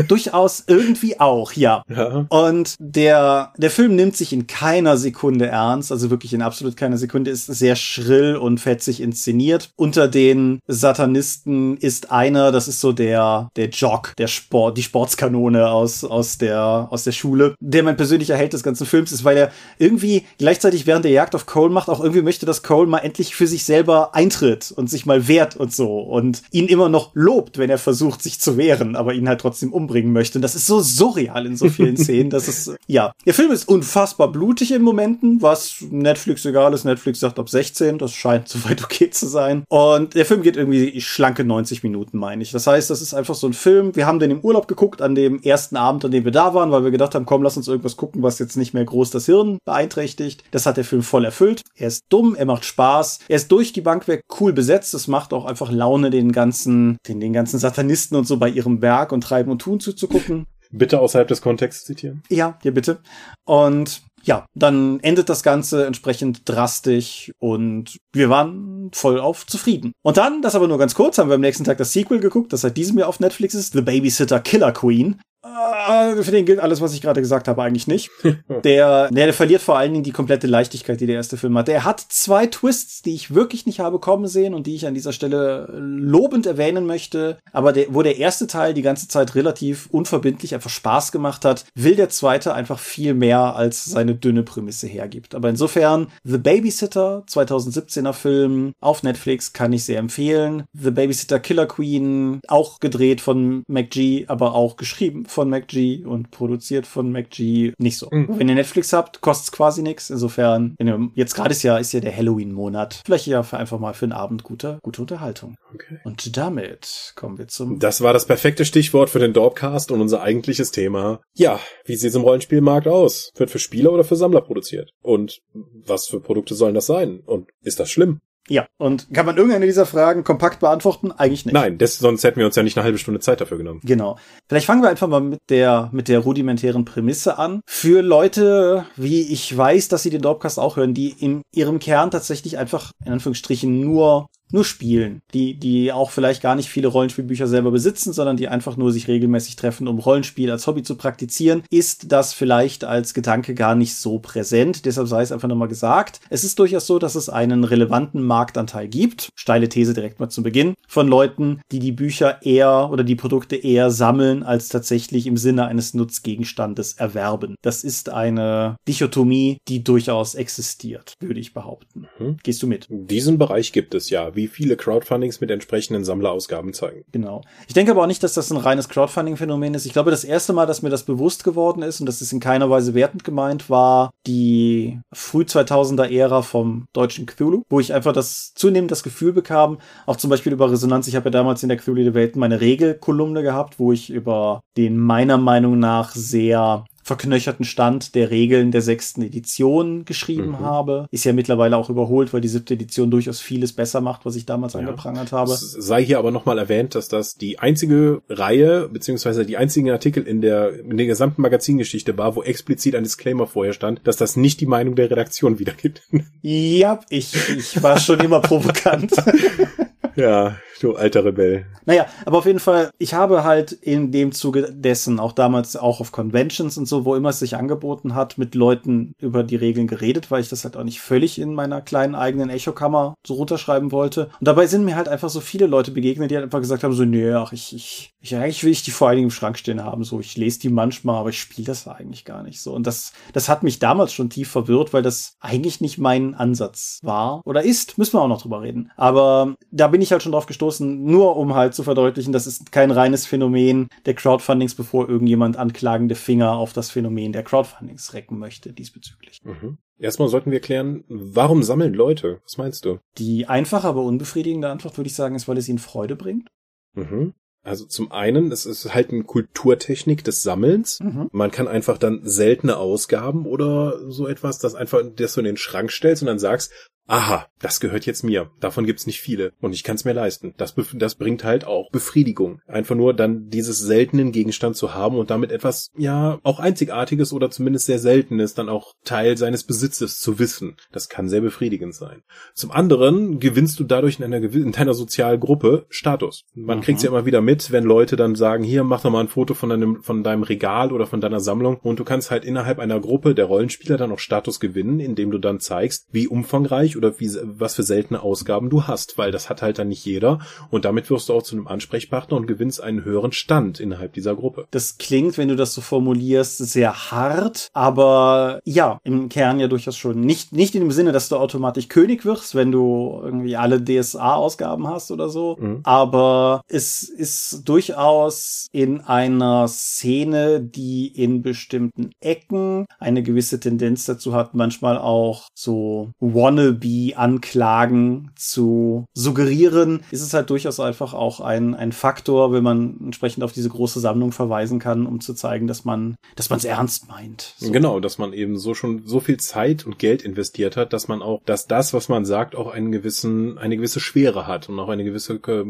Durchaus irgendwie auch, ja. ja. Und der, der Film nimmt sich in keiner Sekunde ernst, also wirklich in absolut keiner Sekunde, ist sehr schrill und fetzig inszeniert. Unter den Satanisten ist einer, das ist so der, der Jock, der Sport, die Sportskanone aus, aus der, aus der Schule, der mein persönlicher Held des ganzen Films ist, weil er irgendwie gleichzeitig während der Jagd auf Cole macht, auch irgendwie möchte, dass Cole mal endlich für sich selber eintritt und sich mal wehrt und so und ihn immer noch lobt, wenn er versucht, sich zu wehren, aber ihn halt trotzdem umbringen möchte. Und das ist so surreal in so vielen Szenen. Das ist, ja. Der Film ist unfassbar blutig in Momenten, was Netflix egal ist. Netflix sagt ab 16. Das scheint soweit okay zu sein. Und der Film geht irgendwie schlanke 90 Minuten, meine ich. Das heißt, das ist einfach so ein Film. Wir haben den im Urlaub geguckt an dem ersten Abend, an dem wir da waren, weil wir gedacht haben, komm, lass uns irgendwas gucken, was jetzt nicht mehr groß das Hirn beeinträchtigt. Das hat der Film voll erfüllt. Er ist dumm, er macht Spaß. Er ist durch die Bank weg cool besetzt. Es macht auch einfach Laune, den ganzen, den, den ganzen Satanisten und so bei ihrem Werk und Treiben und Tun zuzugucken. Bitte außerhalb des Kontexts zitieren. Ja, ja, bitte. Und ja, dann endet das Ganze entsprechend drastisch und wir waren voll auf zufrieden. Und dann, das aber nur ganz kurz, haben wir am nächsten Tag das Sequel geguckt, das seit diesem Jahr auf Netflix ist, The Babysitter Killer Queen. Äh, für den gilt alles, was ich gerade gesagt habe, eigentlich nicht. Der, der, der verliert vor allen Dingen die komplette Leichtigkeit, die der erste Film hat. Der hat zwei Twists, die ich wirklich nicht habe kommen sehen und die ich an dieser Stelle lobend erwähnen möchte. Aber der, wo der erste Teil die ganze Zeit relativ unverbindlich einfach Spaß gemacht hat, will der zweite einfach viel mehr als seine dünne Prämisse hergibt. Aber insofern, The Babysitter, 2017er Film auf Netflix, kann ich sehr empfehlen. The Babysitter Killer Queen, auch gedreht von McG, aber auch geschrieben von MacG und produziert von MacG nicht so. Mhm. Wenn ihr Netflix habt, kostet es quasi nichts. Insofern, ihr, jetzt gerade ist ja, ist ja der Halloween-Monat. Vielleicht ja für einfach mal für einen Abend gute, gute Unterhaltung. Okay. Und damit kommen wir zum. Das war das perfekte Stichwort für den Dorpcast und unser eigentliches Thema. Ja, wie sieht es im Rollenspielmarkt aus? Wird für Spieler oder für Sammler produziert? Und was für Produkte sollen das sein? Und ist das schlimm? Ja, und kann man irgendeine dieser Fragen kompakt beantworten? Eigentlich nicht. Nein, das, sonst hätten wir uns ja nicht eine halbe Stunde Zeit dafür genommen. Genau. Vielleicht fangen wir einfach mal mit der, mit der rudimentären Prämisse an. Für Leute, wie ich weiß, dass sie den Dropcast auch hören, die in ihrem Kern tatsächlich einfach, in Anführungsstrichen, nur nur spielen, die, die auch vielleicht gar nicht viele Rollenspielbücher selber besitzen, sondern die einfach nur sich regelmäßig treffen, um Rollenspiel als Hobby zu praktizieren, ist das vielleicht als Gedanke gar nicht so präsent. Deshalb sei es einfach nochmal gesagt. Es ist durchaus so, dass es einen relevanten Marktanteil gibt. Steile These direkt mal zum Beginn von Leuten, die die Bücher eher oder die Produkte eher sammeln, als tatsächlich im Sinne eines Nutzgegenstandes erwerben. Das ist eine Dichotomie, die durchaus existiert, würde ich behaupten. Mhm. Gehst du mit? Diesen Bereich gibt es ja wie viele Crowdfundings mit entsprechenden Sammlerausgaben zeigen. Genau. Ich denke aber auch nicht, dass das ein reines Crowdfunding-Phänomen ist. Ich glaube, das erste Mal, dass mir das bewusst geworden ist, und das ist in keiner Weise wertend gemeint, war die früh 2000er Ära vom deutschen Cthulhu, wo ich einfach das zunehmend das Gefühl bekam, auch zum Beispiel über Resonanz. Ich habe ja damals in der Cthulhu der Welt meine Regelkolumne gehabt, wo ich über den meiner Meinung nach sehr verknöcherten Stand der Regeln der sechsten Edition geschrieben mhm. habe. Ist ja mittlerweile auch überholt, weil die siebte Edition durchaus vieles besser macht, was ich damals ja. angeprangert habe. Es sei hier aber nochmal erwähnt, dass das die einzige Reihe, beziehungsweise die einzigen Artikel in der, in der gesamten Magazingeschichte war, wo explizit ein Disclaimer vorher stand, dass das nicht die Meinung der Redaktion wiedergibt. Ja, ich, ich war schon immer provokant. ja, Du alter Rebell. Naja, aber auf jeden Fall, ich habe halt in dem Zuge dessen, auch damals auch auf Conventions und so, wo immer es sich angeboten hat, mit Leuten über die Regeln geredet, weil ich das halt auch nicht völlig in meiner kleinen eigenen Echokammer so runterschreiben wollte. Und dabei sind mir halt einfach so viele Leute begegnet, die halt einfach gesagt haben, so, nee, ach, ich, ich, ich eigentlich will ich die vor allen Dingen im Schrank stehen haben, so, ich lese die manchmal, aber ich spiele das eigentlich gar nicht so. Und das, das hat mich damals schon tief verwirrt, weil das eigentlich nicht mein Ansatz war oder ist, müssen wir auch noch drüber reden. Aber da bin ich halt schon drauf gestoßen, gestoßen, nur um halt zu verdeutlichen, das ist kein reines Phänomen der Crowdfundings, bevor irgendjemand anklagende Finger auf das Phänomen der Crowdfundings recken möchte diesbezüglich. Mhm. Erstmal sollten wir klären, warum sammeln Leute? Was meinst du? Die einfache, aber unbefriedigende Antwort würde ich sagen, ist, weil es ihnen Freude bringt. Mhm. Also zum einen, es ist halt eine Kulturtechnik des Sammelns. Mhm. Man kann einfach dann seltene Ausgaben oder so etwas, das einfach, das du in den Schrank stellst und dann sagst, aha, das gehört jetzt mir. Davon gibt's nicht viele und ich kann es mir leisten. Das, das bringt halt auch Befriedigung. Einfach nur dann dieses seltenen Gegenstand zu haben und damit etwas, ja, auch einzigartiges oder zumindest sehr seltenes dann auch Teil seines Besitzes zu wissen. Das kann sehr befriedigend sein. Zum anderen gewinnst du dadurch in einer in deiner Sozialgruppe Status. Man mhm. kriegt's ja immer wieder mit, wenn Leute dann sagen, hier, mach doch mal ein Foto von deinem, von deinem Regal oder von deiner Sammlung und du kannst halt innerhalb einer Gruppe der Rollenspieler dann auch Status gewinnen, indem du dann zeigst, wie umfangreich oder wie, was für seltene Ausgaben du hast, weil das hat halt dann nicht jeder und damit wirst du auch zu einem Ansprechpartner und gewinnst einen höheren Stand innerhalb dieser Gruppe. Das klingt, wenn du das so formulierst, sehr hart, aber ja, im Kern ja durchaus schon. Nicht, nicht in dem Sinne, dass du automatisch König wirst, wenn du irgendwie alle DSA-Ausgaben hast oder so, mhm. aber es ist durchaus in einer Szene, die in bestimmten Ecken eine gewisse Tendenz dazu hat, manchmal auch so wannabe Wannabe-Anklagen zu suggerieren, ist es halt durchaus einfach auch ein, ein Faktor, wenn man entsprechend auf diese große Sammlung verweisen kann, um zu zeigen, dass man, dass man es ernst meint. So. Genau, dass man eben so schon so viel Zeit und Geld investiert hat, dass man auch, dass das, was man sagt, auch einen gewissen, eine gewisse Schwere hat und auch eine gewisse, äh,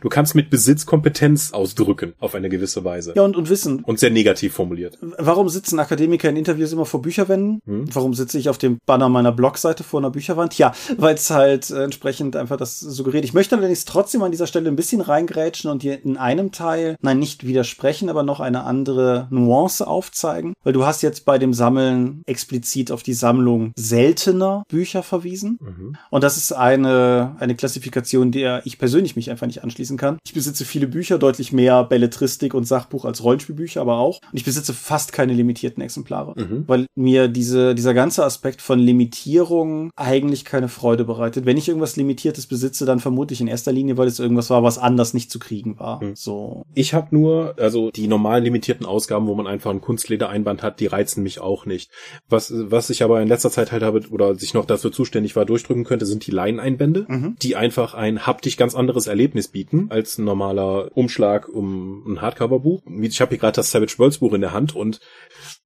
du kannst mit Besitz Kompetenz ausdrücken auf eine gewisse Weise. Ja, und, und Wissen. Und sehr negativ formuliert. Warum sitzen Akademiker in Interviews immer vor Bücherwänden? Hm? Warum sitze ich auf dem Banner meiner Blogseite vor einer Bücherwand? Wand, ja, weil es halt äh, entsprechend einfach das suggeriert. Ich möchte allerdings trotzdem an dieser Stelle ein bisschen reingrätschen und dir in einem Teil, nein, nicht widersprechen, aber noch eine andere Nuance aufzeigen, weil du hast jetzt bei dem Sammeln explizit auf die Sammlung seltener Bücher verwiesen. Mhm. Und das ist eine, eine Klassifikation, der ich persönlich mich einfach nicht anschließen kann. Ich besitze viele Bücher, deutlich mehr Belletristik und Sachbuch als Rollenspielbücher, aber auch. Und ich besitze fast keine limitierten Exemplare, mhm. weil mir diese, dieser ganze Aspekt von Limitierung eigentlich eigentlich keine Freude bereitet. Wenn ich irgendwas Limitiertes besitze, dann vermute ich in erster Linie, weil es irgendwas war, was anders nicht zu kriegen war. Hm. So. Ich habe nur, also die normalen limitierten Ausgaben, wo man einfach ein Kunstledereinband hat, die reizen mich auch nicht. Was, was ich aber in letzter Zeit halt habe, oder sich noch dafür zuständig war, durchdrücken könnte, sind die Leineinbände, mhm. die einfach ein haptisch ganz anderes Erlebnis bieten, als ein normaler Umschlag um ein Hardcover-Buch. Ich habe hier gerade das Savage Worlds Buch in der Hand und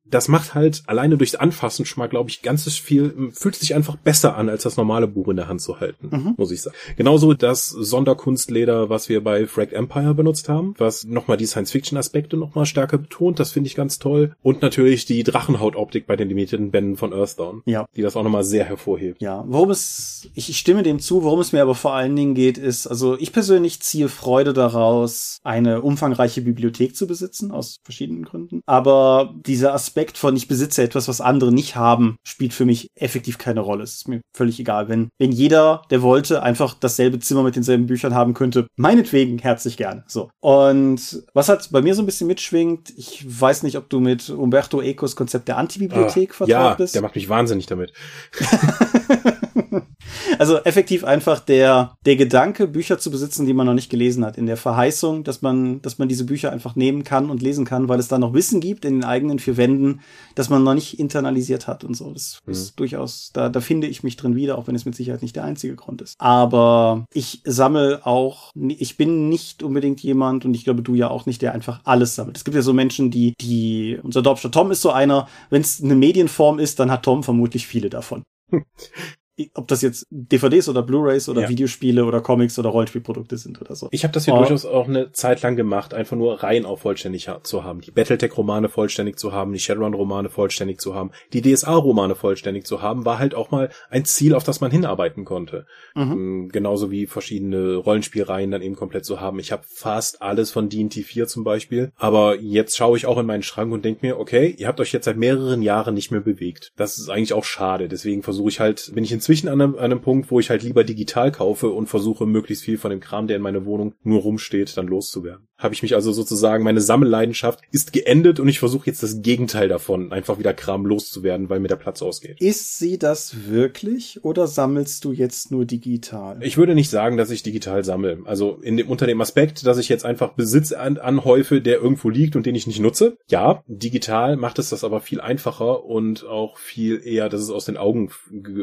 das macht halt alleine durchs Anfassen schon mal, glaube ich, ganzes viel, fühlt sich einfach besser an, als das normale Buch in der Hand zu halten, mhm. muss ich sagen. Genauso das Sonderkunstleder, was wir bei Fragged Empire benutzt haben, was nochmal die Science-Fiction-Aspekte nochmal stärker betont, das finde ich ganz toll. Und natürlich die Drachenhaut-Optik bei den limitierten Bänden von Earthdawn, ja. die das auch nochmal sehr hervorhebt. Ja, worum es, ich, ich stimme dem zu, worum es mir aber vor allen Dingen geht, ist, also ich persönlich ziehe Freude daraus, eine umfangreiche Bibliothek zu besitzen, aus verschiedenen Gründen. Aber dieser Aspekt von ich besitze etwas, was andere nicht haben, spielt für mich effektiv keine Rolle. Es ist mir völlig egal. Wenn, wenn jeder, der wollte, einfach dasselbe Zimmer mit denselben Büchern haben könnte, meinetwegen herzlich gerne. So. Und was halt bei mir so ein bisschen mitschwingt, ich weiß nicht, ob du mit Umberto Ecos Konzept der Antibibliothek ah, vertraut ja, bist. Der macht mich wahnsinnig damit. also effektiv einfach der, der Gedanke, Bücher zu besitzen, die man noch nicht gelesen hat, in der Verheißung, dass man, dass man diese Bücher einfach nehmen kann und lesen kann, weil es da noch Wissen gibt in den eigenen vier Wänden, das man noch nicht internalisiert hat und so. Das mhm. ist durchaus, da, da finde ich mich drin wieder, auch wenn es mit Sicherheit nicht der einzige Grund ist. Aber ich sammle auch, ich bin nicht unbedingt jemand und ich glaube du ja auch nicht, der einfach alles sammelt. Es gibt ja so Menschen, die, die, unser Dorpster Tom ist so einer, wenn es eine Medienform ist, dann hat Tom vermutlich viele davon. ob das jetzt DVDs oder Blu-rays oder ja. Videospiele oder Comics oder Rollenspielprodukte sind oder so. Ich habe das hier oh. durchaus auch eine Zeit lang gemacht, einfach nur rein auf vollständig zu haben. Die Battletech-Romane vollständig zu haben, die Shadowrun-Romane vollständig zu haben, die DSA-Romane vollständig zu haben, war halt auch mal ein Ziel, auf das man hinarbeiten konnte. Mhm. Ähm, genauso wie verschiedene Rollenspielreihen dann eben komplett zu haben. Ich habe fast alles von D&T 4 zum Beispiel, aber jetzt schaue ich auch in meinen Schrank und denke mir, okay, ihr habt euch jetzt seit mehreren Jahren nicht mehr bewegt. Das ist eigentlich auch schade. Deswegen versuche ich halt, bin ich in inzwischen an einem, an einem Punkt, wo ich halt lieber digital kaufe und versuche, möglichst viel von dem Kram, der in meiner Wohnung nur rumsteht, dann loszuwerden habe ich mich also sozusagen, meine Sammelleidenschaft ist geendet und ich versuche jetzt das Gegenteil davon, einfach wieder Kram loszuwerden, weil mir der Platz ausgeht. Ist sie das wirklich oder sammelst du jetzt nur digital? Ich würde nicht sagen, dass ich digital sammle. Also in dem, unter dem Aspekt, dass ich jetzt einfach Besitz an, anhäufe, der irgendwo liegt und den ich nicht nutze. Ja, digital macht es das aber viel einfacher und auch viel eher, dass es aus den Augen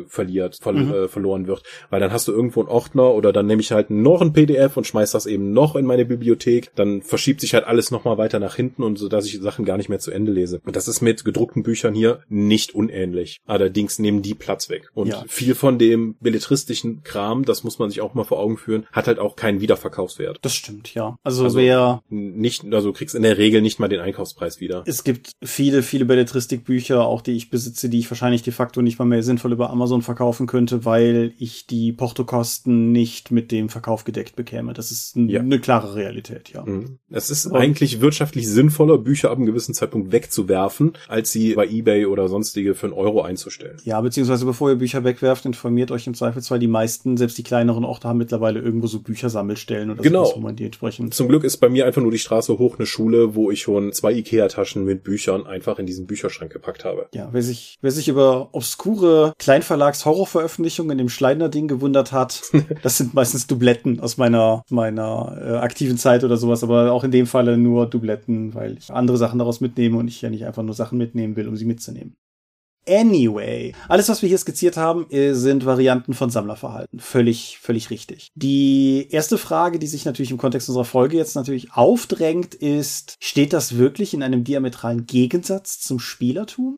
verliert, ver mhm. äh, verloren wird. Weil dann hast du irgendwo einen Ordner oder dann nehme ich halt noch ein PDF und schmeiß das eben noch in meine Bibliothek. Dann verschiebt sich halt alles nochmal weiter nach hinten und so, dass ich Sachen gar nicht mehr zu Ende lese. Und das ist mit gedruckten Büchern hier nicht unähnlich. Allerdings nehmen die Platz weg. Und ja. viel von dem belletristischen Kram, das muss man sich auch mal vor Augen führen, hat halt auch keinen Wiederverkaufswert. Das stimmt, ja. Also, also wer nicht, also kriegst in der Regel nicht mal den Einkaufspreis wieder. Es gibt viele, viele Belletristikbücher, auch die ich besitze, die ich wahrscheinlich de facto nicht mal mehr sinnvoll über Amazon verkaufen könnte, weil ich die Portokosten nicht mit dem Verkauf gedeckt bekäme. Das ist ja. eine klare Realität, ja. Mhm. Es ist und eigentlich wirtschaftlich sinnvoller, Bücher ab einem gewissen Zeitpunkt wegzuwerfen, als sie bei Ebay oder sonstige für einen Euro einzustellen. Ja, beziehungsweise bevor ihr Bücher wegwerft, informiert euch im Zweifelsfall die meisten, selbst die kleineren Orte haben mittlerweile irgendwo so Büchersammelstellen oder genau. so, wo man die entsprechend. Zum Glück ist bei mir einfach nur die Straße hoch eine Schule, wo ich schon zwei Ikea-Taschen mit Büchern einfach in diesen Bücherschrank gepackt habe. Ja, wer sich, wer sich über obskure Kleinverlags-Horrorveröffentlichungen in dem Schleidner-Ding gewundert hat, das sind meistens Dubletten aus meiner, meiner äh, aktiven Zeit oder sowas, aber auch in dem Falle nur Dubletten, weil ich andere Sachen daraus mitnehme und ich ja nicht einfach nur Sachen mitnehmen will, um sie mitzunehmen. Anyway, alles, was wir hier skizziert haben, sind Varianten von Sammlerverhalten. Völlig, völlig richtig. Die erste Frage, die sich natürlich im Kontext unserer Folge jetzt natürlich aufdrängt, ist, steht das wirklich in einem diametralen Gegensatz zum Spielertum?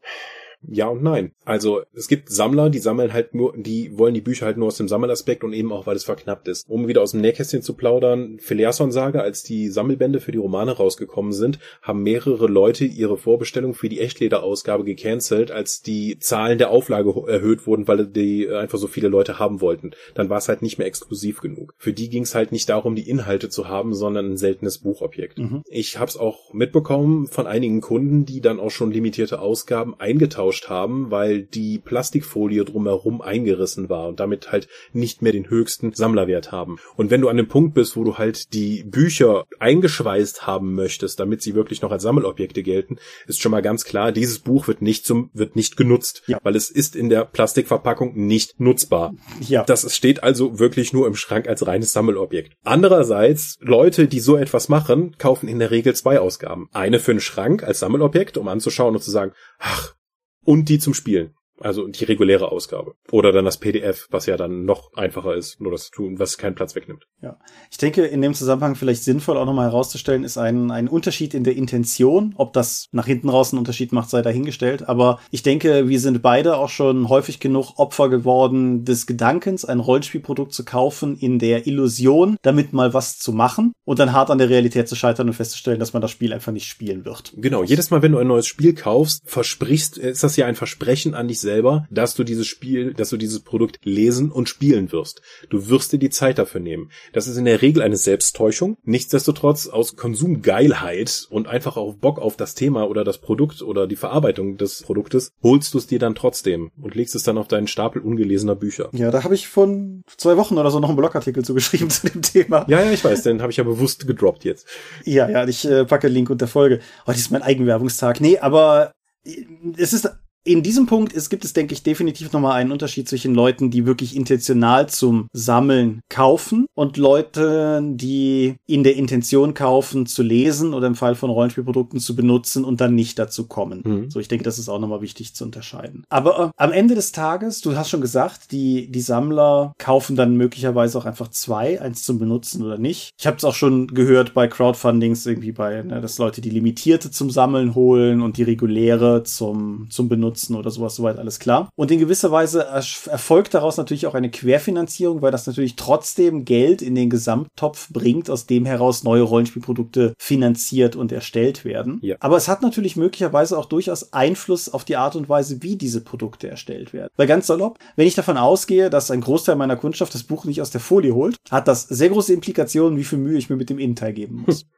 Ja und nein. Also es gibt Sammler, die sammeln halt nur, die wollen die Bücher halt nur aus dem Sammelaspekt und eben auch, weil es verknappt ist. Um wieder aus dem Nähkästchen zu plaudern, Phileason-Sage, als die Sammelbände für die Romane rausgekommen sind, haben mehrere Leute ihre Vorbestellung für die Echtleder-Ausgabe gecancelt, als die Zahlen der Auflage erhöht wurden, weil die einfach so viele Leute haben wollten. Dann war es halt nicht mehr exklusiv genug. Für die ging es halt nicht darum, die Inhalte zu haben, sondern ein seltenes Buchobjekt. Mhm. Ich habe es auch mitbekommen von einigen Kunden, die dann auch schon limitierte Ausgaben eingetauscht ausgetauscht haben, weil die Plastikfolie drumherum eingerissen war und damit halt nicht mehr den höchsten Sammlerwert haben. Und wenn du an dem Punkt bist, wo du halt die Bücher eingeschweißt haben möchtest, damit sie wirklich noch als Sammelobjekte gelten, ist schon mal ganz klar, dieses Buch wird nicht zum, wird nicht genutzt, ja. weil es ist in der Plastikverpackung nicht nutzbar. Ja. Das steht also wirklich nur im Schrank als reines Sammelobjekt. Andererseits, Leute, die so etwas machen, kaufen in der Regel zwei Ausgaben. Eine für den Schrank als Sammelobjekt, um anzuschauen und zu sagen, ach, und die zum Spielen. Also die reguläre Ausgabe. Oder dann das PDF, was ja dann noch einfacher ist, nur das zu tun, was keinen Platz wegnimmt. Ja. Ich denke, in dem Zusammenhang vielleicht sinnvoll auch nochmal herauszustellen, ist ein, ein Unterschied in der Intention. Ob das nach hinten raus einen Unterschied macht, sei dahingestellt. Aber ich denke, wir sind beide auch schon häufig genug Opfer geworden des Gedankens, ein Rollenspielprodukt zu kaufen in der Illusion, damit mal was zu machen und dann hart an der Realität zu scheitern und festzustellen, dass man das Spiel einfach nicht spielen wird. Genau. Jedes Mal, wenn du ein neues Spiel kaufst, versprichst, ist das ja ein Versprechen an dich selber, dass du dieses Spiel, dass du dieses Produkt lesen und spielen wirst. Du wirst dir die Zeit dafür nehmen. Das ist in der Regel eine Selbsttäuschung. Nichtsdestotrotz aus Konsumgeilheit und einfach auch Bock auf das Thema oder das Produkt oder die Verarbeitung des Produktes, holst du es dir dann trotzdem und legst es dann auf deinen Stapel ungelesener Bücher. Ja, da habe ich von zwei Wochen oder so noch einen Blogartikel zugeschrieben zu dem Thema. Ja, ja, ich weiß, den habe ich ja bewusst gedroppt jetzt. Ja, ja, ich äh, packe Link unter Folge. Heute ist mein Eigenwerbungstag. Nee, aber äh, es ist in diesem Punkt ist, gibt es, denke ich, definitiv nochmal einen Unterschied zwischen Leuten, die wirklich intentional zum Sammeln kaufen und Leuten, die in der Intention kaufen, zu lesen oder im Fall von Rollenspielprodukten zu benutzen und dann nicht dazu kommen. Mhm. So, ich denke, das ist auch nochmal wichtig zu unterscheiden. Aber äh, am Ende des Tages, du hast schon gesagt, die, die Sammler kaufen dann möglicherweise auch einfach zwei, eins zum Benutzen oder nicht. Ich habe es auch schon gehört bei Crowdfundings, irgendwie bei, ne, dass Leute die limitierte zum Sammeln holen und die reguläre zum, zum Benutzen nutzen oder sowas, soweit alles klar. Und in gewisser Weise erfolgt daraus natürlich auch eine Querfinanzierung, weil das natürlich trotzdem Geld in den Gesamttopf bringt, aus dem heraus neue Rollenspielprodukte finanziert und erstellt werden. Ja. Aber es hat natürlich möglicherweise auch durchaus Einfluss auf die Art und Weise, wie diese Produkte erstellt werden. Weil ganz salopp, wenn ich davon ausgehe, dass ein Großteil meiner Kundschaft das Buch nicht aus der Folie holt, hat das sehr große Implikationen, wie viel Mühe ich mir mit dem Innenteil geben muss.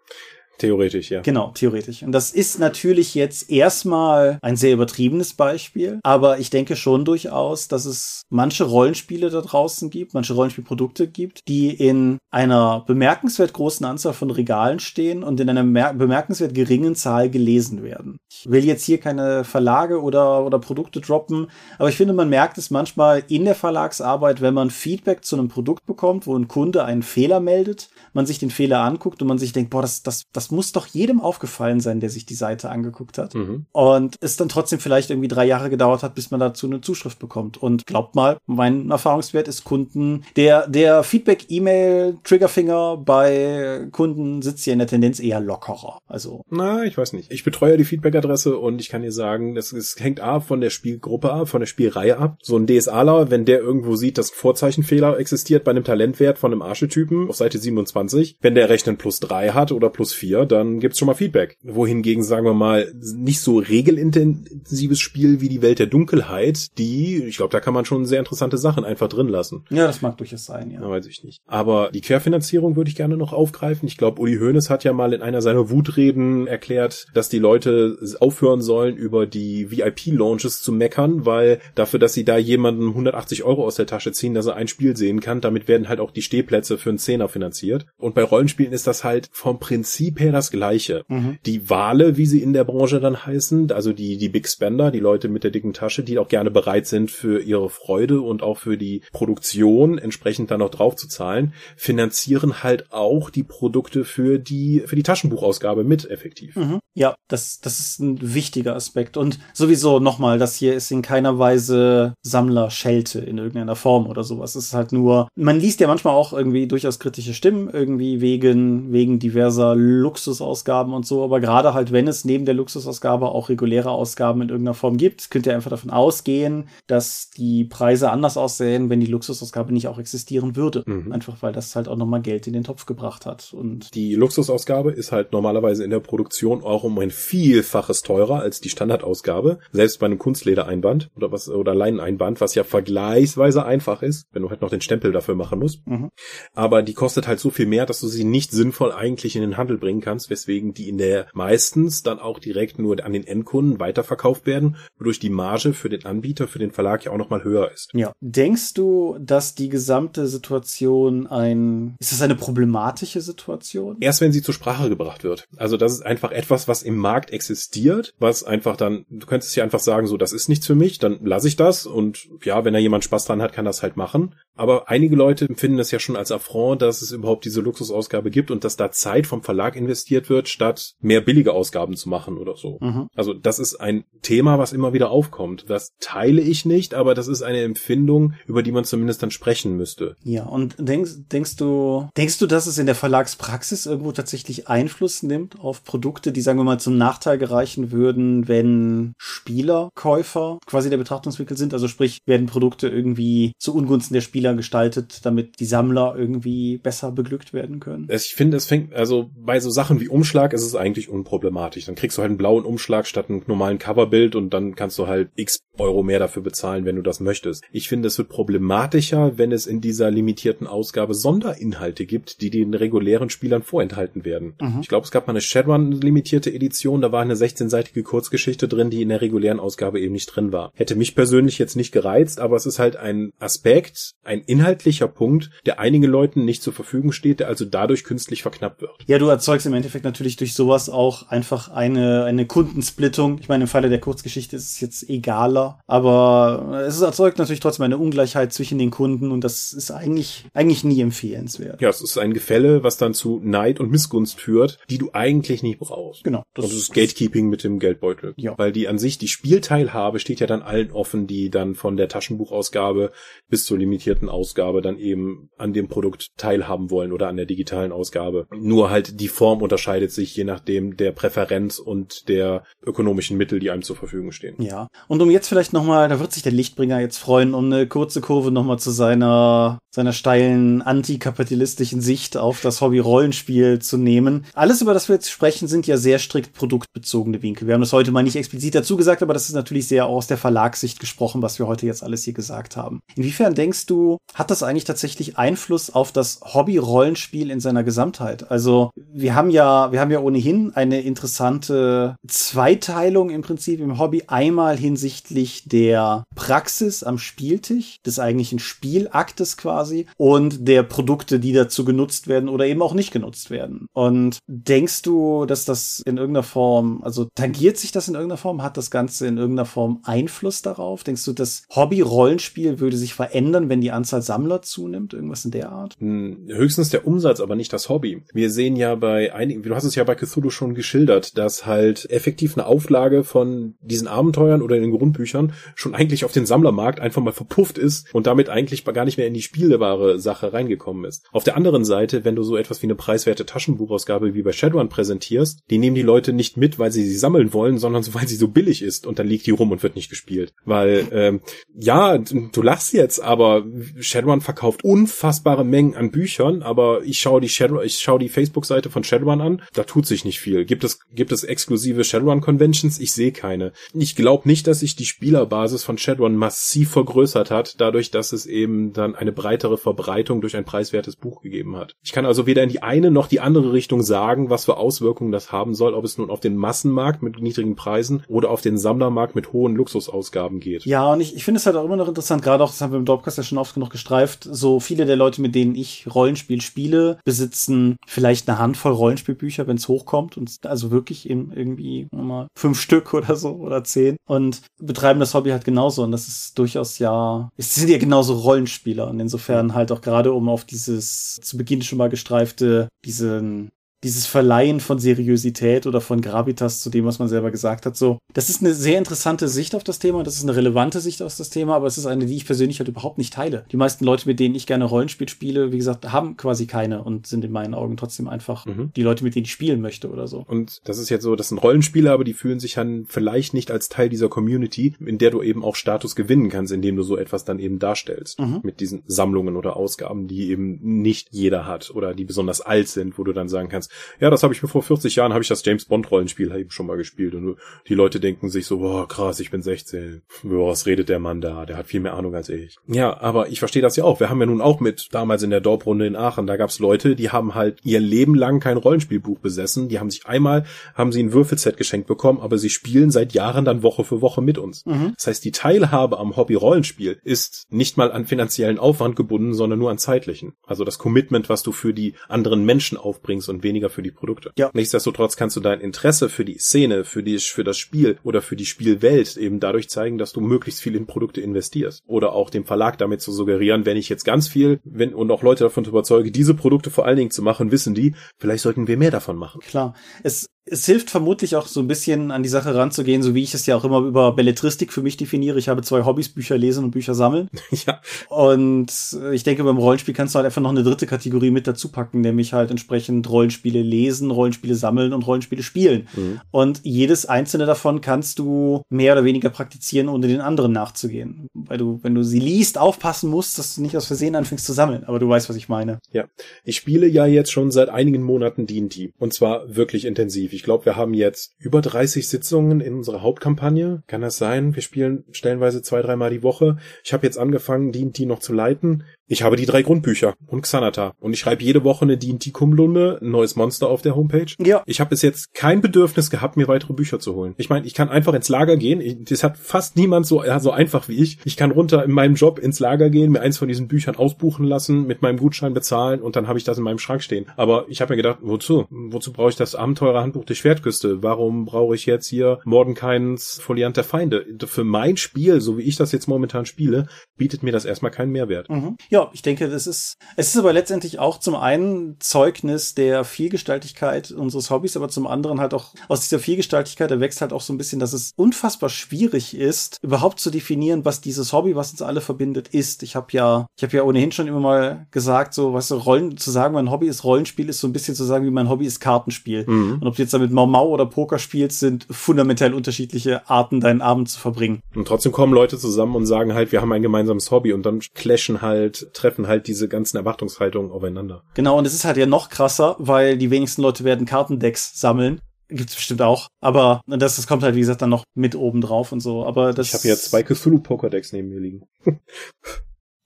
Theoretisch, ja. Genau, theoretisch. Und das ist natürlich jetzt erstmal ein sehr übertriebenes Beispiel, aber ich denke schon durchaus, dass es manche Rollenspiele da draußen gibt, manche Rollenspielprodukte gibt, die in einer bemerkenswert großen Anzahl von Regalen stehen und in einer bemerkenswert geringen Zahl gelesen werden. Ich will jetzt hier keine Verlage oder, oder Produkte droppen, aber ich finde, man merkt es manchmal in der Verlagsarbeit, wenn man Feedback zu einem Produkt bekommt, wo ein Kunde einen Fehler meldet, man sich den Fehler anguckt und man sich denkt, boah, das, das, das das muss doch jedem aufgefallen sein, der sich die Seite angeguckt hat. Mhm. Und es dann trotzdem vielleicht irgendwie drei Jahre gedauert hat, bis man dazu eine Zuschrift bekommt. Und glaubt mal, mein Erfahrungswert ist Kunden, der, der Feedback-E-Mail, Triggerfinger bei Kunden sitzt ja in der Tendenz eher lockerer. Also. Na, ich weiß nicht. Ich betreue die Feedback-Adresse und ich kann dir sagen, das, es hängt A von der Spielgruppe ab, von der Spielreihe ab. So ein DSAler, wenn der irgendwo sieht, dass Vorzeichenfehler existiert bei einem Talentwert von einem Archetypen auf Seite 27, wenn der rechnen plus drei hat oder plus vier vier, dann gibt's schon mal Feedback. Wohingegen, sagen wir mal, nicht so regelintensives Spiel wie die Welt der Dunkelheit, die, ich glaube, da kann man schon sehr interessante Sachen einfach drin lassen. Ja, das mag durchaus sein, ja. ja weiß ich nicht. Aber die Querfinanzierung würde ich gerne noch aufgreifen. Ich glaube, Uli Hoeneß hat ja mal in einer seiner Wutreden erklärt, dass die Leute aufhören sollen, über die VIP-Launches zu meckern, weil dafür, dass sie da jemanden 180 Euro aus der Tasche ziehen, dass er ein Spiel sehen kann, damit werden halt auch die Stehplätze für einen Zehner finanziert. Und bei Rollenspielen ist das halt vom Prinzip her ungefähr das Gleiche. Mhm. Die Wale, wie sie in der Branche dann heißen, also die, die Big Spender, die Leute mit der dicken Tasche, die auch gerne bereit sind für ihre Freude und auch für die Produktion entsprechend dann noch drauf zu zahlen, finanzieren halt auch die Produkte für die, für die Taschenbuchausgabe mit effektiv. Mhm. Ja, das, das ist ein wichtiger Aspekt. Und sowieso nochmal, das hier ist in keiner Weise Sammlerschelte in irgendeiner Form oder sowas. Es ist halt nur, man liest ja manchmal auch irgendwie durchaus kritische Stimmen, irgendwie wegen, wegen diverser Luxusausgaben und so, aber gerade halt, wenn es neben der Luxusausgabe auch reguläre Ausgaben in irgendeiner Form gibt, könnt ihr einfach davon ausgehen, dass die Preise anders aussehen, wenn die Luxusausgabe nicht auch existieren würde. Mhm. Einfach weil das halt auch nochmal Geld in den Topf gebracht hat. Und die Luxusausgabe ist halt normalerweise in der Produktion auch um ein Vielfaches teurer als die Standardausgabe. Selbst bei einem Kunstledereinband oder was, oder Leineneinband, was ja vergleichsweise einfach ist, wenn du halt noch den Stempel dafür machen musst. Mhm. Aber die kostet halt so viel mehr, dass du sie nicht sinnvoll eigentlich in den Handel bringen kannst, weswegen die in der meistens dann auch direkt nur an den Endkunden weiterverkauft werden, wodurch die Marge für den Anbieter, für den Verlag ja auch nochmal höher ist. Ja. Denkst du, dass die gesamte Situation ein, ist das eine problematische Situation? Erst wenn sie zur Sprache gebracht wird. Also das ist einfach etwas, was im Markt existiert, was einfach dann, du könntest ja einfach sagen, so, das ist nichts für mich, dann lasse ich das und ja, wenn da jemand Spaß dran hat, kann das halt machen. Aber einige Leute empfinden das ja schon als Affront, dass es überhaupt diese Luxusausgabe gibt und dass da Zeit vom Verlag in investiert wird, statt mehr billige Ausgaben zu machen oder so. Mhm. Also das ist ein Thema, was immer wieder aufkommt. Das teile ich nicht, aber das ist eine Empfindung, über die man zumindest dann sprechen müsste. Ja, und denkst, denkst du, denkst du, dass es in der Verlagspraxis irgendwo tatsächlich Einfluss nimmt auf Produkte, die, sagen wir mal, zum Nachteil gereichen würden, wenn Spielerkäufer quasi der Betrachtungswinkel sind? Also sprich, werden Produkte irgendwie zu Ungunsten der Spieler gestaltet, damit die Sammler irgendwie besser beglückt werden können? Ich finde, es fängt, also bei so Sachen wie Umschlag ist es eigentlich unproblematisch. Dann kriegst du halt einen blauen Umschlag statt einem normalen Coverbild und dann kannst du halt x Euro mehr dafür bezahlen, wenn du das möchtest. Ich finde, es wird problematischer, wenn es in dieser limitierten Ausgabe Sonderinhalte gibt, die den regulären Spielern vorenthalten werden. Mhm. Ich glaube, es gab mal eine Shadowrun limitierte Edition, da war eine 16-seitige Kurzgeschichte drin, die in der regulären Ausgabe eben nicht drin war. Hätte mich persönlich jetzt nicht gereizt, aber es ist halt ein Aspekt, ein inhaltlicher Punkt, der einigen Leuten nicht zur Verfügung steht, der also dadurch künstlich verknappt wird. Ja, du erzeugst im Endeffekt natürlich durch sowas auch einfach eine, eine Kundensplittung. Ich meine, im Falle der Kurzgeschichte ist es jetzt egaler, aber es erzeugt natürlich trotzdem eine Ungleichheit zwischen den Kunden und das ist eigentlich, eigentlich nie empfehlenswert. Ja, es ist ein Gefälle, was dann zu Neid und Missgunst führt, die du eigentlich nicht brauchst. Genau. Das, und das ist Gatekeeping mit dem Geldbeutel. Ja. Weil die an sich, die Spielteilhabe steht ja dann allen offen, die dann von der Taschenbuchausgabe bis zur limitierten Ausgabe dann eben an dem Produkt teilhaben wollen oder an der digitalen Ausgabe. Nur halt die Form unterscheidet sich je nachdem der Präferenz und der ökonomischen Mittel, die einem zur Verfügung stehen. Ja. Und um jetzt vielleicht nochmal, da wird sich der Lichtbringer jetzt freuen, um eine kurze Kurve nochmal zu seiner, seiner steilen antikapitalistischen Sicht auf das Hobby Rollenspiel zu nehmen. Alles, über das wir jetzt sprechen, sind ja sehr strikt produktbezogene Winkel. Wir haben das heute mal nicht explizit dazu gesagt, aber das ist natürlich sehr aus der Verlagssicht gesprochen, was wir heute jetzt alles hier gesagt haben. Inwiefern denkst du, hat das eigentlich tatsächlich Einfluss auf das Hobby Rollenspiel in seiner Gesamtheit? Also, wir haben ja, wir haben ja ohnehin eine interessante Zweiteilung im Prinzip im Hobby. Einmal hinsichtlich der Praxis am Spieltisch, des eigentlichen Spielaktes quasi und der Produkte, die dazu genutzt werden oder eben auch nicht genutzt werden. Und denkst du, dass das in irgendeiner Form, also tangiert sich das in irgendeiner Form? Hat das Ganze in irgendeiner Form Einfluss darauf? Denkst du, das Hobby-Rollenspiel würde sich verändern, wenn die Anzahl Sammler zunimmt? Irgendwas in der Art? Hm, höchstens der Umsatz, aber nicht das Hobby. Wir sehen ja bei einigen, du hast es ja bei Cthulhu schon geschildert, dass halt effektiv eine Auflage von diesen Abenteuern oder den Grundbüchern schon eigentlich auf den Sammlermarkt einfach mal verpufft ist und damit eigentlich gar nicht mehr in die spielbare Sache reingekommen ist. Auf der anderen Seite, wenn du so etwas wie eine preiswerte Taschenbuchausgabe wie bei Shadowrun präsentierst, die nehmen die Leute nicht mit, weil sie sie sammeln wollen, sondern so, weil sie so billig ist und dann liegt die rum und wird nicht gespielt. Weil, ähm, ja, du lachst jetzt, aber Shadowrun verkauft unfassbare Mengen an Büchern, aber ich schaue die Shadow, ich schaue die Facebook-Seite von Shadowrun an, da tut sich nicht viel. Gibt es, gibt es exklusive Shadowrun-Conventions? Ich sehe keine. Ich glaube nicht, dass sich die Spielerbasis von Shadowrun massiv vergrößert hat, dadurch, dass es eben dann eine breitere Verbreitung durch ein preiswertes Buch gegeben hat. Ich kann also weder in die eine noch die andere Richtung sagen, was für Auswirkungen das haben soll, ob es nun auf den Massenmarkt mit niedrigen Preisen oder auf den Sammlermarkt mit hohen Luxusausgaben geht. Ja, und ich, ich finde es halt auch immer noch interessant, gerade auch, das haben wir im Dropcast ja schon oft genug gestreift, so viele der Leute, mit denen ich Rollenspiel spiele, besitzen vielleicht eine Handvoll Rollenspielbücher, wenn es hochkommt und also wirklich in irgendwie mal fünf Stück oder so oder zehn und betreiben das Hobby halt genauso und das ist durchaus ja, es sind ja genauso Rollenspieler und insofern halt auch gerade um auf dieses zu Beginn schon mal gestreifte, diesen dieses Verleihen von Seriosität oder von Gravitas zu dem, was man selber gesagt hat. So, das ist eine sehr interessante Sicht auf das Thema, das ist eine relevante Sicht auf das Thema, aber es ist eine, die ich persönlich halt überhaupt nicht teile. Die meisten Leute, mit denen ich gerne Rollenspiel spiele, wie gesagt, haben quasi keine und sind in meinen Augen trotzdem einfach mhm. die Leute, mit denen ich spielen möchte oder so. Und das ist jetzt so, das sind Rollenspieler, aber die fühlen sich dann vielleicht nicht als Teil dieser Community, in der du eben auch Status gewinnen kannst, indem du so etwas dann eben darstellst. Mhm. Mit diesen Sammlungen oder Ausgaben, die eben nicht jeder hat oder die besonders alt sind, wo du dann sagen kannst, ja, das habe ich mir vor 40 Jahren, habe ich das James Bond Rollenspiel eben schon mal gespielt und die Leute denken sich so, boah, krass, ich bin 16. Boah, was redet der Mann da? Der hat viel mehr Ahnung als ich. Ja, aber ich verstehe das ja auch. Wir haben ja nun auch mit damals in der Dorprunde in Aachen, da gab's Leute, die haben halt ihr Leben lang kein Rollenspielbuch besessen. Die haben sich einmal, haben sie ein Würfelset geschenkt bekommen, aber sie spielen seit Jahren dann Woche für Woche mit uns. Mhm. Das heißt, die Teilhabe am Hobby Rollenspiel ist nicht mal an finanziellen Aufwand gebunden, sondern nur an zeitlichen. Also das Commitment, was du für die anderen Menschen aufbringst und weniger weniger für die Produkte. Ja. Nichtsdestotrotz kannst du dein Interesse für die Szene, für die, für das Spiel oder für die Spielwelt eben dadurch zeigen, dass du möglichst viel in Produkte investierst. Oder auch dem Verlag damit zu suggerieren, wenn ich jetzt ganz viel, wenn, und auch Leute davon überzeuge, diese Produkte vor allen Dingen zu machen, wissen die, vielleicht sollten wir mehr davon machen. Klar. Es es hilft vermutlich auch so ein bisschen an die Sache ranzugehen, so wie ich es ja auch immer über Belletristik für mich definiere. Ich habe zwei Hobbys, Bücher lesen und Bücher sammeln. Ja. Und ich denke, beim Rollenspiel kannst du halt einfach noch eine dritte Kategorie mit dazu packen, nämlich halt entsprechend Rollenspiele lesen, Rollenspiele sammeln und Rollenspiele spielen. Mhm. Und jedes einzelne davon kannst du mehr oder weniger praktizieren, ohne den anderen nachzugehen. Weil du, wenn du sie liest, aufpassen musst, dass du nicht aus Versehen anfängst zu sammeln. Aber du weißt, was ich meine. Ja. Ich spiele ja jetzt schon seit einigen Monaten D&D. Und zwar wirklich intensiv. Ich glaube, wir haben jetzt über 30 Sitzungen in unserer Hauptkampagne. Kann das sein? Wir spielen stellenweise zwei, dreimal die Woche. Ich habe jetzt angefangen, D&D noch zu leiten. Ich habe die drei Grundbücher und Xanata. Und ich schreibe jede Woche eine D&D-Kumlunde, ein neues Monster auf der Homepage. Ja. Ich habe bis jetzt kein Bedürfnis gehabt, mir weitere Bücher zu holen. Ich meine, ich kann einfach ins Lager gehen. Ich, das hat fast niemand so, ja, so einfach wie ich. Ich kann runter in meinem Job ins Lager gehen, mir eins von diesen Büchern ausbuchen lassen, mit meinem Gutschein bezahlen und dann habe ich das in meinem Schrank stehen. Aber ich habe mir gedacht, wozu? Wozu brauche ich das Abenteurerhandbuch der Schwertküste? Warum brauche ich jetzt hier Mordenkainens Foliant der Feinde? Für mein Spiel, so wie ich das jetzt momentan spiele, bietet mir das erstmal keinen Mehrwert. Mhm. Ja, ich denke, das ist, es ist aber letztendlich auch zum einen Zeugnis der Vielgestaltigkeit unseres Hobbys, aber zum anderen halt auch aus dieser Vielgestaltigkeit erwächst halt auch so ein bisschen, dass es unfassbar schwierig ist, überhaupt zu definieren, was dieses Hobby, was uns alle verbindet, ist. Ich habe ja, ich habe ja ohnehin schon immer mal gesagt, so, was weißt du, Rollen, zu sagen, mein Hobby ist Rollenspiel, ist so ein bisschen zu sagen, wie mein Hobby ist Kartenspiel. Mhm. Und ob du jetzt damit Mau Mau oder Poker spielst, sind fundamental unterschiedliche Arten, deinen Abend zu verbringen. Und trotzdem kommen Leute zusammen und sagen halt, wir haben ein gemeinsames Hobby und dann clashen halt, treffen halt diese ganzen Erwartungshaltungen aufeinander. Genau, und es ist halt ja noch krasser, weil die wenigsten Leute werden Kartendecks sammeln. Gibt's bestimmt auch. Aber das, das kommt halt, wie gesagt, dann noch mit oben drauf und so. Aber das. Ich habe hier zwei Cthulhu Poker-Decks neben mir liegen.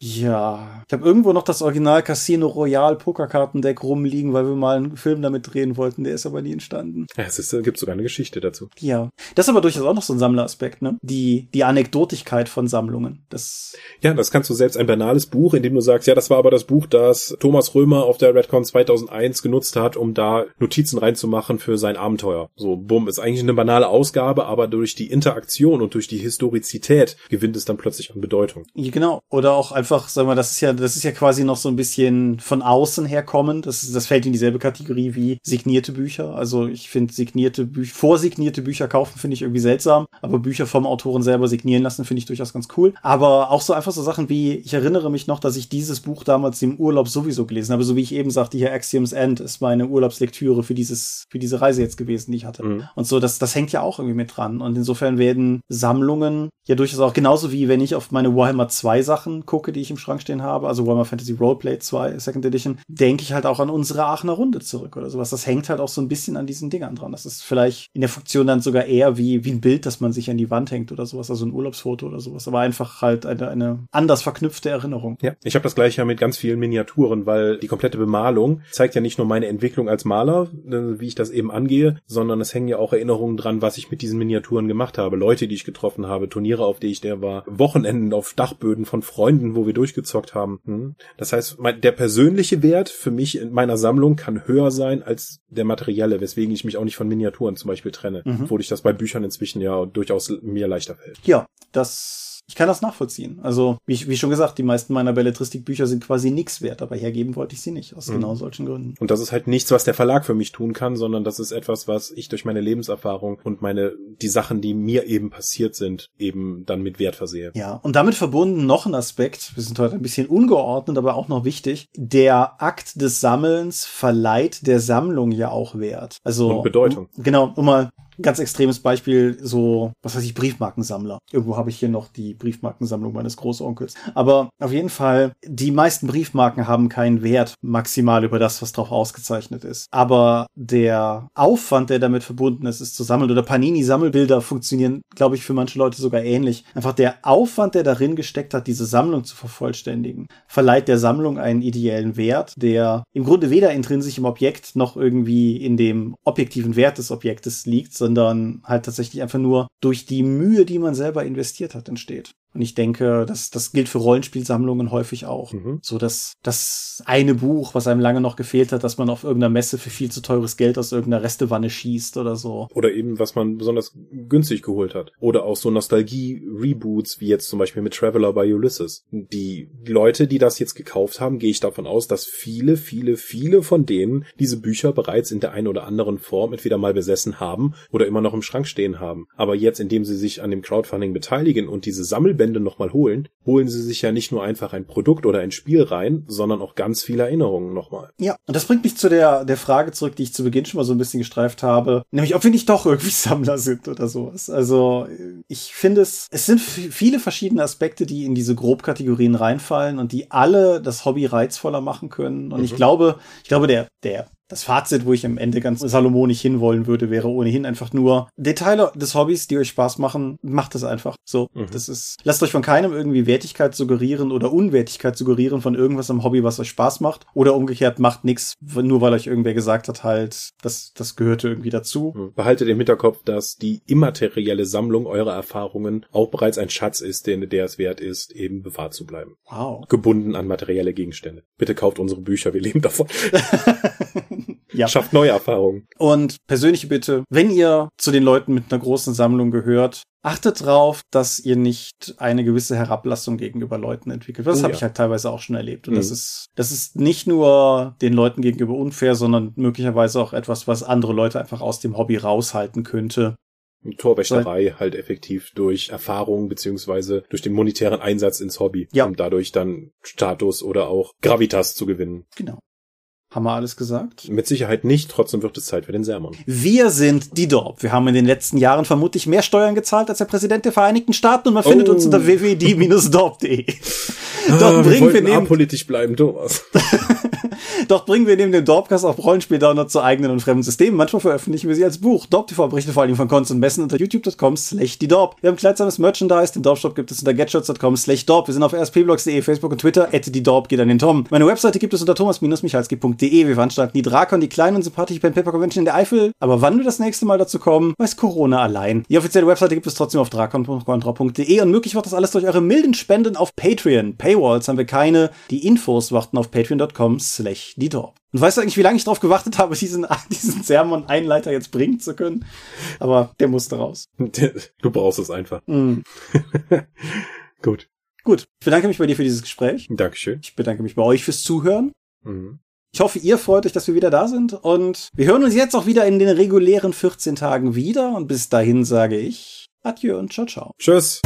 Ja, ich habe irgendwo noch das Original Casino Royale Pokerkartendeck rumliegen, weil wir mal einen Film damit drehen wollten. Der ist aber nie entstanden. Ja, es ist, gibt sogar eine Geschichte dazu. Ja, das ist aber durchaus auch noch so ein Sammleraspekt, ne? Die die Anekdotigkeit von Sammlungen. Das ja, das kannst du selbst ein banales Buch, in dem du sagst, ja, das war aber das Buch, das Thomas Römer auf der Redcon 2001 genutzt hat, um da Notizen reinzumachen für sein Abenteuer. So, bumm, ist eigentlich eine banale Ausgabe, aber durch die Interaktion und durch die Historizität gewinnt es dann plötzlich an Bedeutung. Ja, genau. Oder auch einfach einfach, sag mal, das ist ja, das ist ja quasi noch so ein bisschen von außen herkommend. Das, das fällt in dieselbe Kategorie wie signierte Bücher. Also ich finde signierte Bücher, vorsignierte Bücher kaufen finde ich irgendwie seltsam, aber Bücher vom Autoren selber signieren lassen finde ich durchaus ganz cool. Aber auch so einfach so Sachen wie, ich erinnere mich noch, dass ich dieses Buch damals im Urlaub sowieso gelesen habe, so wie ich eben sagte, hier Axioms End ist meine Urlaubslektüre für dieses, für diese Reise jetzt gewesen, die ich hatte. Mhm. Und so, das, das hängt ja auch irgendwie mit dran. Und insofern werden Sammlungen ja durchaus auch genauso wie wenn ich auf meine Warhammer 2 Sachen gucke, die die ich im Schrank stehen habe, also Warhammer Fantasy Roleplay 2 Second Edition, denke ich halt auch an unsere Aachener Runde zurück oder sowas. Das hängt halt auch so ein bisschen an diesen Dingern dran. Das ist vielleicht in der Funktion dann sogar eher wie, wie ein Bild, das man sich an die Wand hängt oder sowas, also ein Urlaubsfoto oder sowas, aber einfach halt eine, eine anders verknüpfte Erinnerung. Ja, ich habe das gleiche ja mit ganz vielen Miniaturen, weil die komplette Bemalung zeigt ja nicht nur meine Entwicklung als Maler, äh, wie ich das eben angehe, sondern es hängen ja auch Erinnerungen dran, was ich mit diesen Miniaturen gemacht habe, Leute, die ich getroffen habe, Turniere, auf die ich der war, Wochenenden auf Dachböden von Freunden, wo wir durchgezockt haben. Hm? Das heißt, der persönliche Wert für mich in meiner Sammlung kann höher sein als der materielle, weswegen ich mich auch nicht von Miniaturen zum Beispiel trenne, mhm. obwohl ich das bei Büchern inzwischen ja durchaus mir leichter fällt. Ja, das ich kann das nachvollziehen. Also, wie, wie schon gesagt, die meisten meiner Belletristikbücher sind quasi nichts wert, aber hergeben wollte ich sie nicht, aus mhm. genau solchen Gründen. Und das ist halt nichts, was der Verlag für mich tun kann, sondern das ist etwas, was ich durch meine Lebenserfahrung und meine, die Sachen, die mir eben passiert sind, eben dann mit Wert versehe. Ja, und damit verbunden noch ein Aspekt, wir sind heute ein bisschen ungeordnet, aber auch noch wichtig, der Akt des Sammelns verleiht der Sammlung ja auch Wert. Also. Und Bedeutung. Um, genau, um mal ganz extremes Beispiel, so, was weiß ich, Briefmarkensammler. Irgendwo habe ich hier noch die Briefmarkensammlung meines Großonkels. Aber auf jeden Fall, die meisten Briefmarken haben keinen Wert maximal über das, was drauf ausgezeichnet ist. Aber der Aufwand, der damit verbunden ist, ist zu sammeln, oder Panini-Sammelbilder funktionieren, glaube ich, für manche Leute sogar ähnlich. Einfach der Aufwand, der darin gesteckt hat, diese Sammlung zu vervollständigen, verleiht der Sammlung einen ideellen Wert, der im Grunde weder intrinsisch im Objekt noch irgendwie in dem objektiven Wert des Objektes liegt, sondern sondern halt tatsächlich einfach nur durch die Mühe, die man selber investiert hat, entsteht. Und ich denke, das, das gilt für Rollenspielsammlungen häufig auch. Mhm. So dass das eine Buch, was einem lange noch gefehlt hat, dass man auf irgendeiner Messe für viel zu teures Geld aus irgendeiner Restewanne schießt oder so. Oder eben, was man besonders günstig geholt hat. Oder auch so Nostalgie-Reboots, wie jetzt zum Beispiel mit Traveler bei Ulysses. Die Leute, die das jetzt gekauft haben, gehe ich davon aus, dass viele, viele, viele von denen diese Bücher bereits in der einen oder anderen Form entweder mal besessen haben oder immer noch im Schrank stehen haben. Aber jetzt, indem sie sich an dem Crowdfunding beteiligen und diese Sammelbände nochmal holen, holen sie sich ja nicht nur einfach ein Produkt oder ein Spiel rein, sondern auch ganz viele Erinnerungen nochmal. Ja, und das bringt mich zu der, der Frage zurück, die ich zu Beginn schon mal so ein bisschen gestreift habe, nämlich ob wir nicht doch irgendwie Sammler sind oder sowas. Also ich finde es, es sind viele verschiedene Aspekte, die in diese Grobkategorien reinfallen und die alle das Hobby reizvoller machen können. Und mhm. ich glaube, ich glaube, der, der das Fazit, wo ich am Ende ganz salomonisch hinwollen würde, wäre ohnehin einfach nur Detailer des Hobbys, die euch Spaß machen, macht es einfach. So, mhm. das ist, lasst euch von keinem irgendwie Wertigkeit suggerieren oder Unwertigkeit suggerieren von irgendwas am Hobby, was euch Spaß macht. Oder umgekehrt macht nichts, nur weil euch irgendwer gesagt hat, halt, das, das gehörte irgendwie dazu. Mhm. Behaltet im Hinterkopf, dass die immaterielle Sammlung eurer Erfahrungen auch bereits ein Schatz ist, den, der es wert ist, eben bewahrt zu bleiben. Wow. Gebunden an materielle Gegenstände. Bitte kauft unsere Bücher, wir leben davon. ja. Schafft neue Erfahrungen. Und persönliche Bitte, wenn ihr zu den Leuten mit einer großen Sammlung gehört, achtet drauf, dass ihr nicht eine gewisse Herablassung gegenüber Leuten entwickelt. Das oh, habe ja. ich halt teilweise auch schon erlebt. Und mhm. das ist, das ist nicht nur den Leuten gegenüber unfair, sondern möglicherweise auch etwas, was andere Leute einfach aus dem Hobby raushalten könnte. Torwächterei halt effektiv durch Erfahrung beziehungsweise durch den monetären Einsatz ins Hobby, ja. um dadurch dann Status oder auch Gravitas zu gewinnen. Genau. Haben wir alles gesagt? Mit Sicherheit nicht, trotzdem wird es Zeit für den Sermon. Wir sind die Dorp. Wir haben in den letzten Jahren vermutlich mehr Steuern gezahlt als der Präsident der Vereinigten Staaten und man oh. findet uns unter www.dorp.de. Dort ah, bringen wir, wir neben politisch bleiben, Thomas. Dort bringen wir neben dem Dorpcast auch Rollenspiel-Downloads zu eigenen und fremden Systemen. Manchmal veröffentlichen wir sie als Buch. Dorp TV berichtet vor allem von Cons und Messen unter youtube.com slash die Dorp. Wir haben kleidsames Merchandise. Den Dorp-Shop gibt es unter getshirts.com slash Dorp. Wir sind auf rspblogs.de, Facebook und Twitter. At die Dorp geht an den Tom. Meine Webseite gibt es unter thomas-michalski.de www.paperconvention.de. Wir veranstalten die Drakon, die kleine und sympathische Pen Paper Convention in der Eifel. Aber wann wir das nächste Mal dazu kommen, weiß Corona allein. Die offizielle Webseite gibt es trotzdem auf drakon.contra.de und möglich wird das alles durch eure milden Spenden auf Patreon. Paywalls haben wir keine. Die Infos warten auf patreon.com slash Und weißt du eigentlich, wie lange ich darauf gewartet habe, diesen, diesen Sermon-Einleiter jetzt bringen zu können? Aber der musste raus. Du brauchst es einfach. Mm. Gut. Gut. Ich bedanke mich bei dir für dieses Gespräch. Dankeschön. Ich bedanke mich bei euch fürs Zuhören. Mhm. Ich hoffe, ihr freut euch, dass wir wieder da sind und wir hören uns jetzt auch wieder in den regulären 14 Tagen wieder und bis dahin sage ich Adieu und ciao ciao. Tschüss.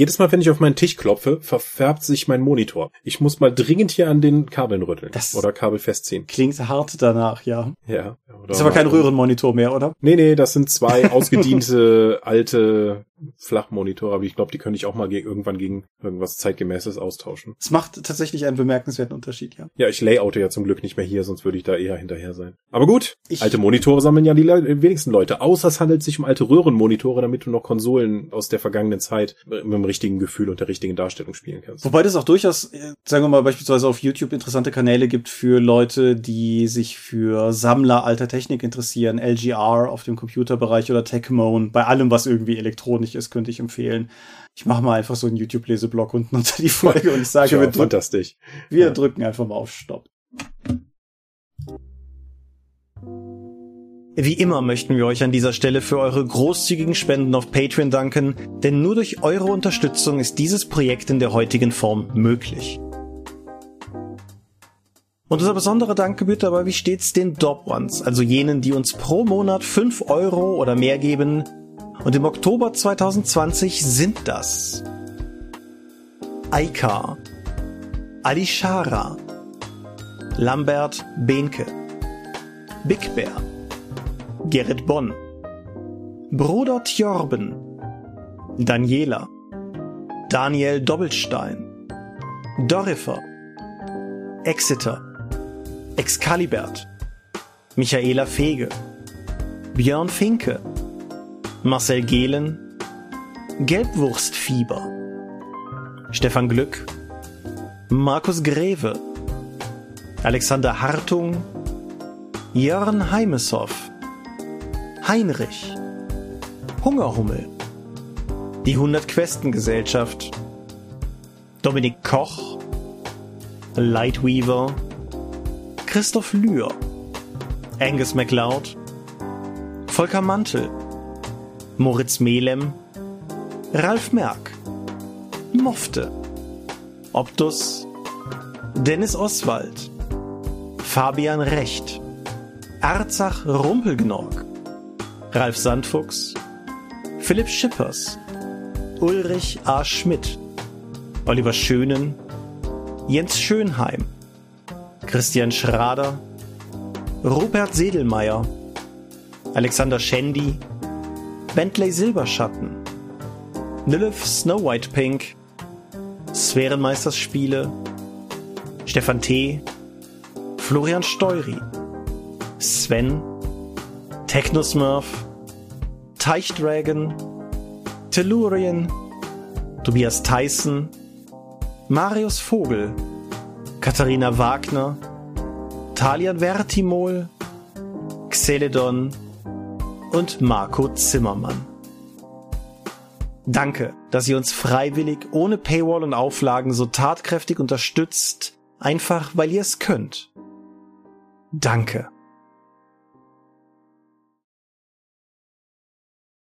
Jedes Mal, wenn ich auf meinen Tisch klopfe, verfärbt sich mein Monitor. Ich muss mal dringend hier an den Kabeln rütteln. Das oder Kabel festziehen. Klingt hart danach, ja. Ja. Ist aber kein Röhrenmonitor mehr, oder? Nee, nee, das sind zwei ausgediente alte Flachmonitor, aber ich glaube, die könnte ich auch mal gegen, irgendwann gegen irgendwas zeitgemäßes austauschen. Es macht tatsächlich einen bemerkenswerten Unterschied, ja. Ja, ich layoute ja zum Glück nicht mehr hier, sonst würde ich da eher hinterher sein. Aber gut, ich alte Monitore sammeln ja die Le wenigsten Leute, außer es handelt sich um alte Röhrenmonitore, damit du noch Konsolen aus der vergangenen Zeit mit dem richtigen Gefühl und der richtigen Darstellung spielen kannst. Wobei das auch durchaus, äh, sagen wir mal, beispielsweise auf YouTube interessante Kanäle gibt für Leute, die sich für Sammler alter Technik interessieren, LGR auf dem Computerbereich oder Techmoan, bei allem, was irgendwie elektronisch ist, könnte ich empfehlen. Ich mache mal einfach so einen YouTube-Leseblock unten unter die Folge und ich sage, ja, wir, fantastisch. wir ja. drücken einfach mal auf Stopp. Wie immer möchten wir euch an dieser Stelle für eure großzügigen Spenden auf Patreon danken, denn nur durch eure Unterstützung ist dieses Projekt in der heutigen Form möglich. Und unser besonderer Dank gebührt dabei wie stets den Dob Ones, also jenen, die uns pro Monat 5 Euro oder mehr geben, und im Oktober 2020 sind das Aika, Alishara, Lambert Behnke, Big Bear, Gerrit Bonn, Bruder Tjorben, Daniela, Daniel Doppelstein, Dorifer, Exeter, Excalibert, Michaela Fege, Björn Finke, Marcel Gehlen, Gelbwurstfieber, Stefan Glück, Markus Greve, Alexander Hartung, Jörn Heimeshoff, Heinrich, Hungerhummel, die 100 Questen Gesellschaft, Dominik Koch, Lightweaver, Christoph Lühr, Angus MacLeod, Volker Mantel, Moritz Melem, Ralf Merck, Mofte, Optus, Dennis Oswald, Fabian Recht, Arzach Rumpelgnorg, Ralf Sandfuchs, Philipp Schippers, Ulrich A. Schmidt, Oliver Schönen, Jens Schönheim, Christian Schrader, Rupert Sedelmeier, Alexander Schendi, Bentley Silberschatten, Nilith Snow White Pink, Sphärenmeisterspiele, Stefan T., Florian Steury, Sven, Technosmurf, Teichdragon, Tellurien, Tobias Tyson, Marius Vogel, Katharina Wagner, Talian Vertimol, Xeledon und Marco Zimmermann. Danke, dass ihr uns freiwillig, ohne Paywall und Auflagen so tatkräftig unterstützt, einfach weil ihr es könnt. Danke.